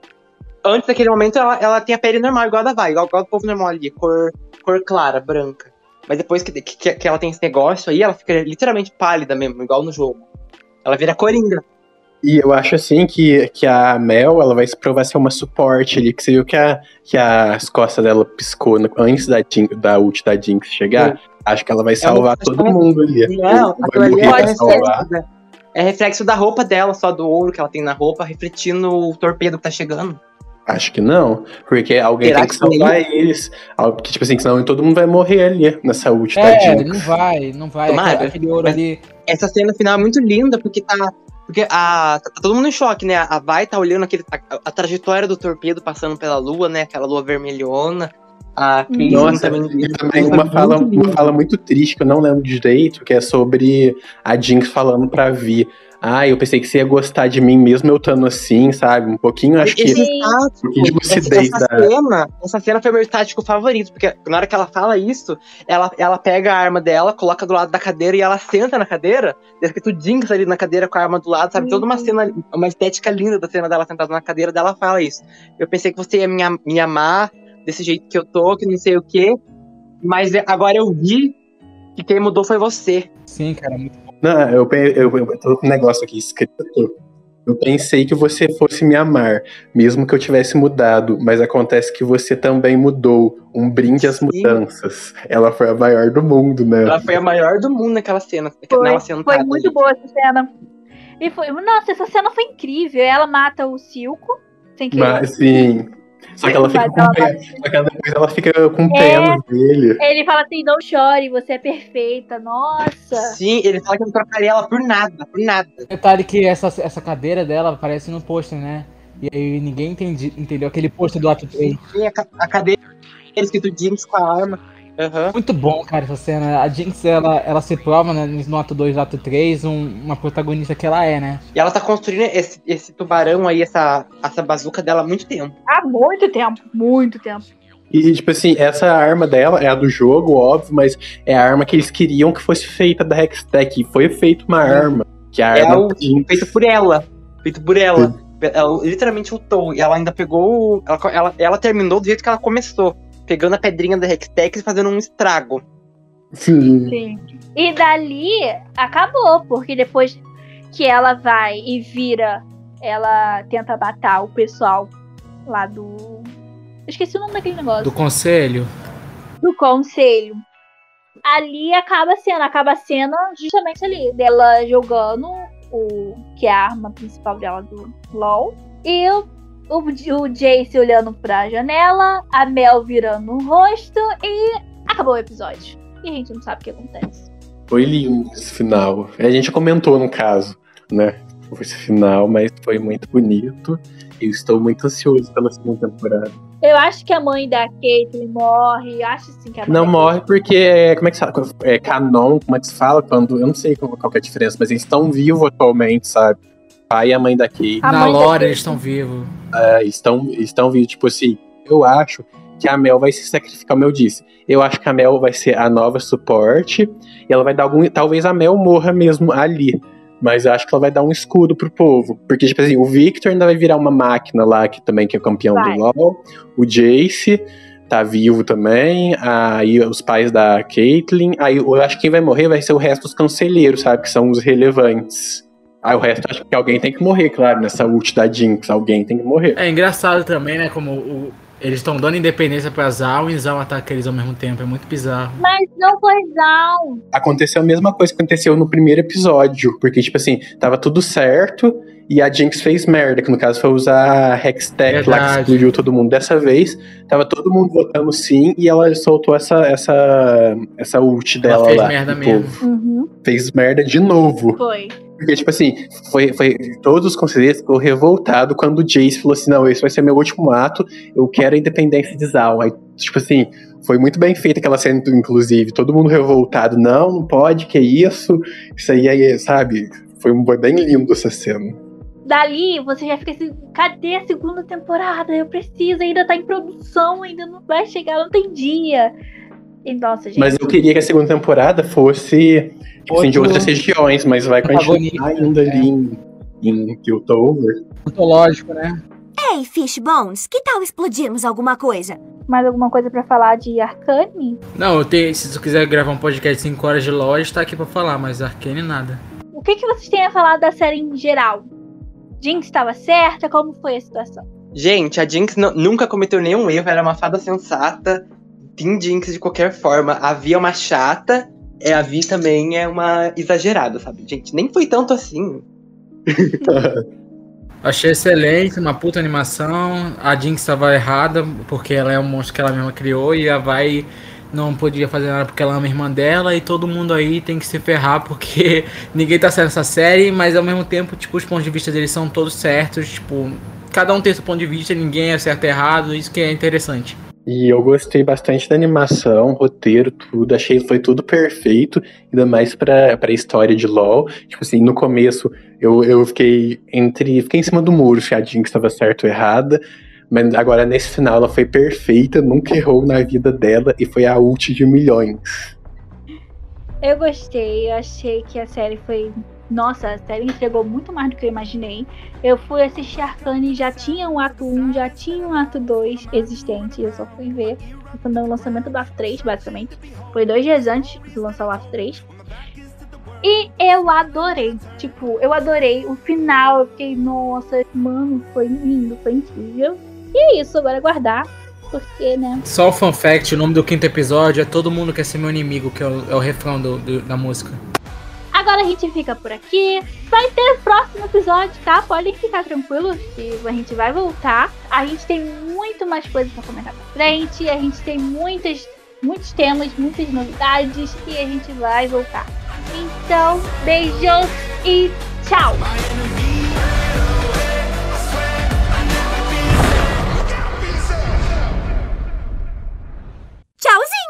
Antes daquele momento, ela, ela tem a pele normal, igual a da Vai, igual, igual do povo normal ali, cor, cor clara, branca. Mas depois que, que, que ela tem esse negócio aí, ela fica literalmente pálida mesmo, igual no jogo. Ela vira coringa. E eu acho assim que, que a Mel ela vai se provar ser uma suporte ali, que você viu que, a, que as costas dela piscou no- antes da, Jin- da ult da Jinx chegar. Acho que ela vai salvar acho todo que- mundo ali. Não, Vai aquilo ali morrer é salvar. da, é reflexo da roupa dela, só do ouro que ela tem na roupa, refletindo o torpedo que tá chegando. Acho que não, porque alguém Será tem que que salvar eles. Algo que, tipo assim, senão todo mundo vai morrer ali nessa ult da É, Jinx. não vai, não vai. Tomara. Aquele, aquele ouro ali... Essa cena final é muito linda, porque tá. Porque a, tá todo mundo em choque, né? A Vai tá olhando aquele, a, a trajetória do torpedo passando pela lua, né? Aquela lua vermelhona. A Nossa, também. E também uma fala, muito uma fala muito triste, que eu não lembro direito, que é sobre a Jinx falando pra Vi. Ah, eu pensei que você ia gostar de mim mesmo eu estando assim, sabe? Um pouquinho, acho que. Esse estático, Um pouquinho de essa, lucidez essa da. cena, essa cena foi meu estático favorito, porque na hora que ela fala isso, ela, ela pega a arma dela, coloca do lado da cadeira e ela senta na cadeira, tá escrito Jinx ali na cadeira com a arma do lado, sabe? Toda uma Uhum. cena, uma estética linda da cena dela sentada na cadeira dela fala isso. Eu pensei que você ia me, me amar desse jeito que eu tô, que não sei o quê, mas agora eu vi que quem mudou foi você. Sim, cara, muito Não, eu, pe- eu, eu tô com um negócio aqui escrito. Eu pensei que você fosse me amar, mesmo que eu tivesse mudado, mas acontece que você também mudou. Um brinde às Sim. mudanças. Ela foi a maior do mundo, né? Ela foi a maior do mundo naquela cena, Foi, sentada. foi muito ali. boa essa cena. E foi, nossa, essa cena foi incrível. Ela mata o Silco, sem querer. Mas, sim. Só que ela fica Mas com ela pena. Só que depois ela fica com pena dele. Ele fala assim: não chore, você é perfeita. Nossa. Sim, ele fala que não trocaria ela por nada, por nada. Detalhe que essa, essa cadeira dela aparece no pôster, né? E aí ninguém entendi, entendeu aquele pôster do ato 3. Sim, a, a cadeira escrito Jinx com a arma. Aham. Muito bom, cara, essa cena. A Jinx, ela, ela se prova né, no ato 2 e ato 3 um- uma protagonista que ela é, né? E ela tá construindo esse, esse tubarão aí, essa, essa bazuca dela há muito tempo. Há muito tempo, muito tempo. E, tipo assim, essa arma dela é a do jogo, óbvio, mas é a arma que eles queriam que fosse feita da Hextech. E foi feita uma arma. Que a É arma o-. Feito por ela. Feito por ela. Ela literalmente lutou. E ela ainda pegou. Ela, ela, ela terminou do jeito que ela começou. Pegando a pedrinha da Hextech e fazendo um estrago. Sim. Sim. E dali acabou, porque depois que ela vai e vira, ela tenta matar o pessoal lá do. Eu esqueci o nome daquele negócio. Do conselho. do conselho. Ali acaba a cena, acaba a cena justamente ali, dela jogando o que é a arma principal dela do LoL. E o, o, o Jace olhando pra janela, a Mel virando o rosto e acabou o episódio. E a gente não sabe o que acontece. Foi lindo esse final. A gente comentou no caso, né? Esse final, mas foi muito bonito. Eu estou muito ansioso pela segunda temporada. Eu acho que a mãe da Caitlyn morre. Eu acho sim que a mãe Não morre porque, como é que se fala? É canon, como é que se fala? Quando, eu não sei qual, qual é a diferença, mas eles estão vivos atualmente, sabe? Pai e a mãe da Kate A Na lore eles estão vivos. é, estão, estão vivos. Tipo assim, eu acho que a Mel vai se sacrificar, como eu disse. Eu acho que a Mel vai ser a nova suporte e ela vai dar algum. Talvez a Mel morra mesmo ali. Mas eu acho que ela vai dar um escudo pro povo. Porque, tipo assim, o Victor ainda vai virar uma máquina lá, que também que é campeão Vai. do LoL. O Jace tá vivo também. Aí os pais da Caitlyn. Aí eu acho que quem vai morrer vai ser o resto dos conselheiros, sabe? Que são os relevantes. Aí o resto acho que alguém tem que morrer, claro, nessa ult da Jinx. Alguém tem que morrer. É engraçado também, né? Como o- eles estão dando independência pra Zal e Zal ataca eles ao mesmo tempo. É muito bizarro. Mas não foi Zal. aconteceu a mesma coisa que aconteceu no primeiro episódio. Porque, tipo assim, tava tudo certo e a Jinx fez merda, que no caso foi usar a Hextech lá que explodiu todo mundo. Dessa vez, tava todo mundo votando sim e ela soltou essa, essa, essa ult dela fez lá. merda pro mesmo. Uhum. Fez merda de novo. Foi. Porque, tipo assim, foi, foi, todos os conselheiros ficou revoltados quando o Jace falou assim: não, esse vai ser meu último ato, eu quero a independência de Zal. Aí, tipo assim, foi muito bem feita aquela cena, inclusive, todo mundo revoltado, não, não pode, que isso, isso aí, aí sabe? Foi bem lindo essa cena. Dali você já fica assim, cadê a segunda temporada? Eu preciso, ainda tá em produção, ainda não vai chegar, não tem dia. E, nossa, gente. Mas eu queria que a segunda temporada fosse tipo, assim, de outras regiões, mas vai continuar ainda é. ali em, em Piltover. Antológico, né? Ei, Fishbones, que tal explodirmos alguma coisa? Mais alguma coisa pra falar de Arcane? Não, eu tenho, se tu quiser gravar um podcast de 5 horas de loja, tá aqui pra falar, mas Arcane nada. O que, que vocês têm a falar da série em geral? Jinx estava certa? Como foi a situação? Gente, a Jinx nu- nunca cometeu nenhum erro, era uma fada sensata. Team Jinx de qualquer forma. A Vi é uma chata, é, a Vi também é uma exagerada, sabe? Gente, nem foi tanto assim. Achei excelente, uma puta animação. A Jinx estava errada, porque ela é um monstro que ela mesma criou e a Vai não podia fazer nada porque ela ama a irmã dela e todo mundo aí tem que se ferrar porque ninguém tá certo nessa série, mas ao mesmo tempo, tipo, os pontos de vista deles são todos certos, tipo, cada um tem seu ponto de vista, ninguém é certo e errado, isso que é interessante. E eu gostei bastante da animação, roteiro, tudo. Achei que foi tudo perfeito, ainda mais pra, pra história de LoL. Tipo assim, no começo eu, eu fiquei entre. Fiquei em cima do muro a Jinx estava certa ou errada. Mas agora nesse final ela foi perfeita, nunca errou na vida dela e foi a ult de milhões. Eu gostei, eu achei que a série foi. Nossa, a série entregou muito mais do que eu imaginei. Eu fui assistir Arcane, já tinha um ato 1, já tinha um ato 2 existente. Eu só fui ver no lançamento do ato 3, basicamente. Foi dois dias antes de lançar o ato 3. E eu adorei. Tipo, eu adorei o final. Eu fiquei, nossa, mano, foi lindo, foi incrível. E é isso, agora aguardar. Porque, né? Só o fun fact, o nome do quinto episódio é Todo Mundo Quer Ser Meu Inimigo, que é o, é o refrão do- do- da música. Agora a gente fica por aqui. Vai ter próximo episódio, tá? Podem ficar tranquilos que a gente vai voltar. A gente tem muito mais coisas pra comentar pra frente. A gente tem muitas, muitos temas, muitas novidades e a gente vai voltar. Então, beijos e tchau! Tchauzinho!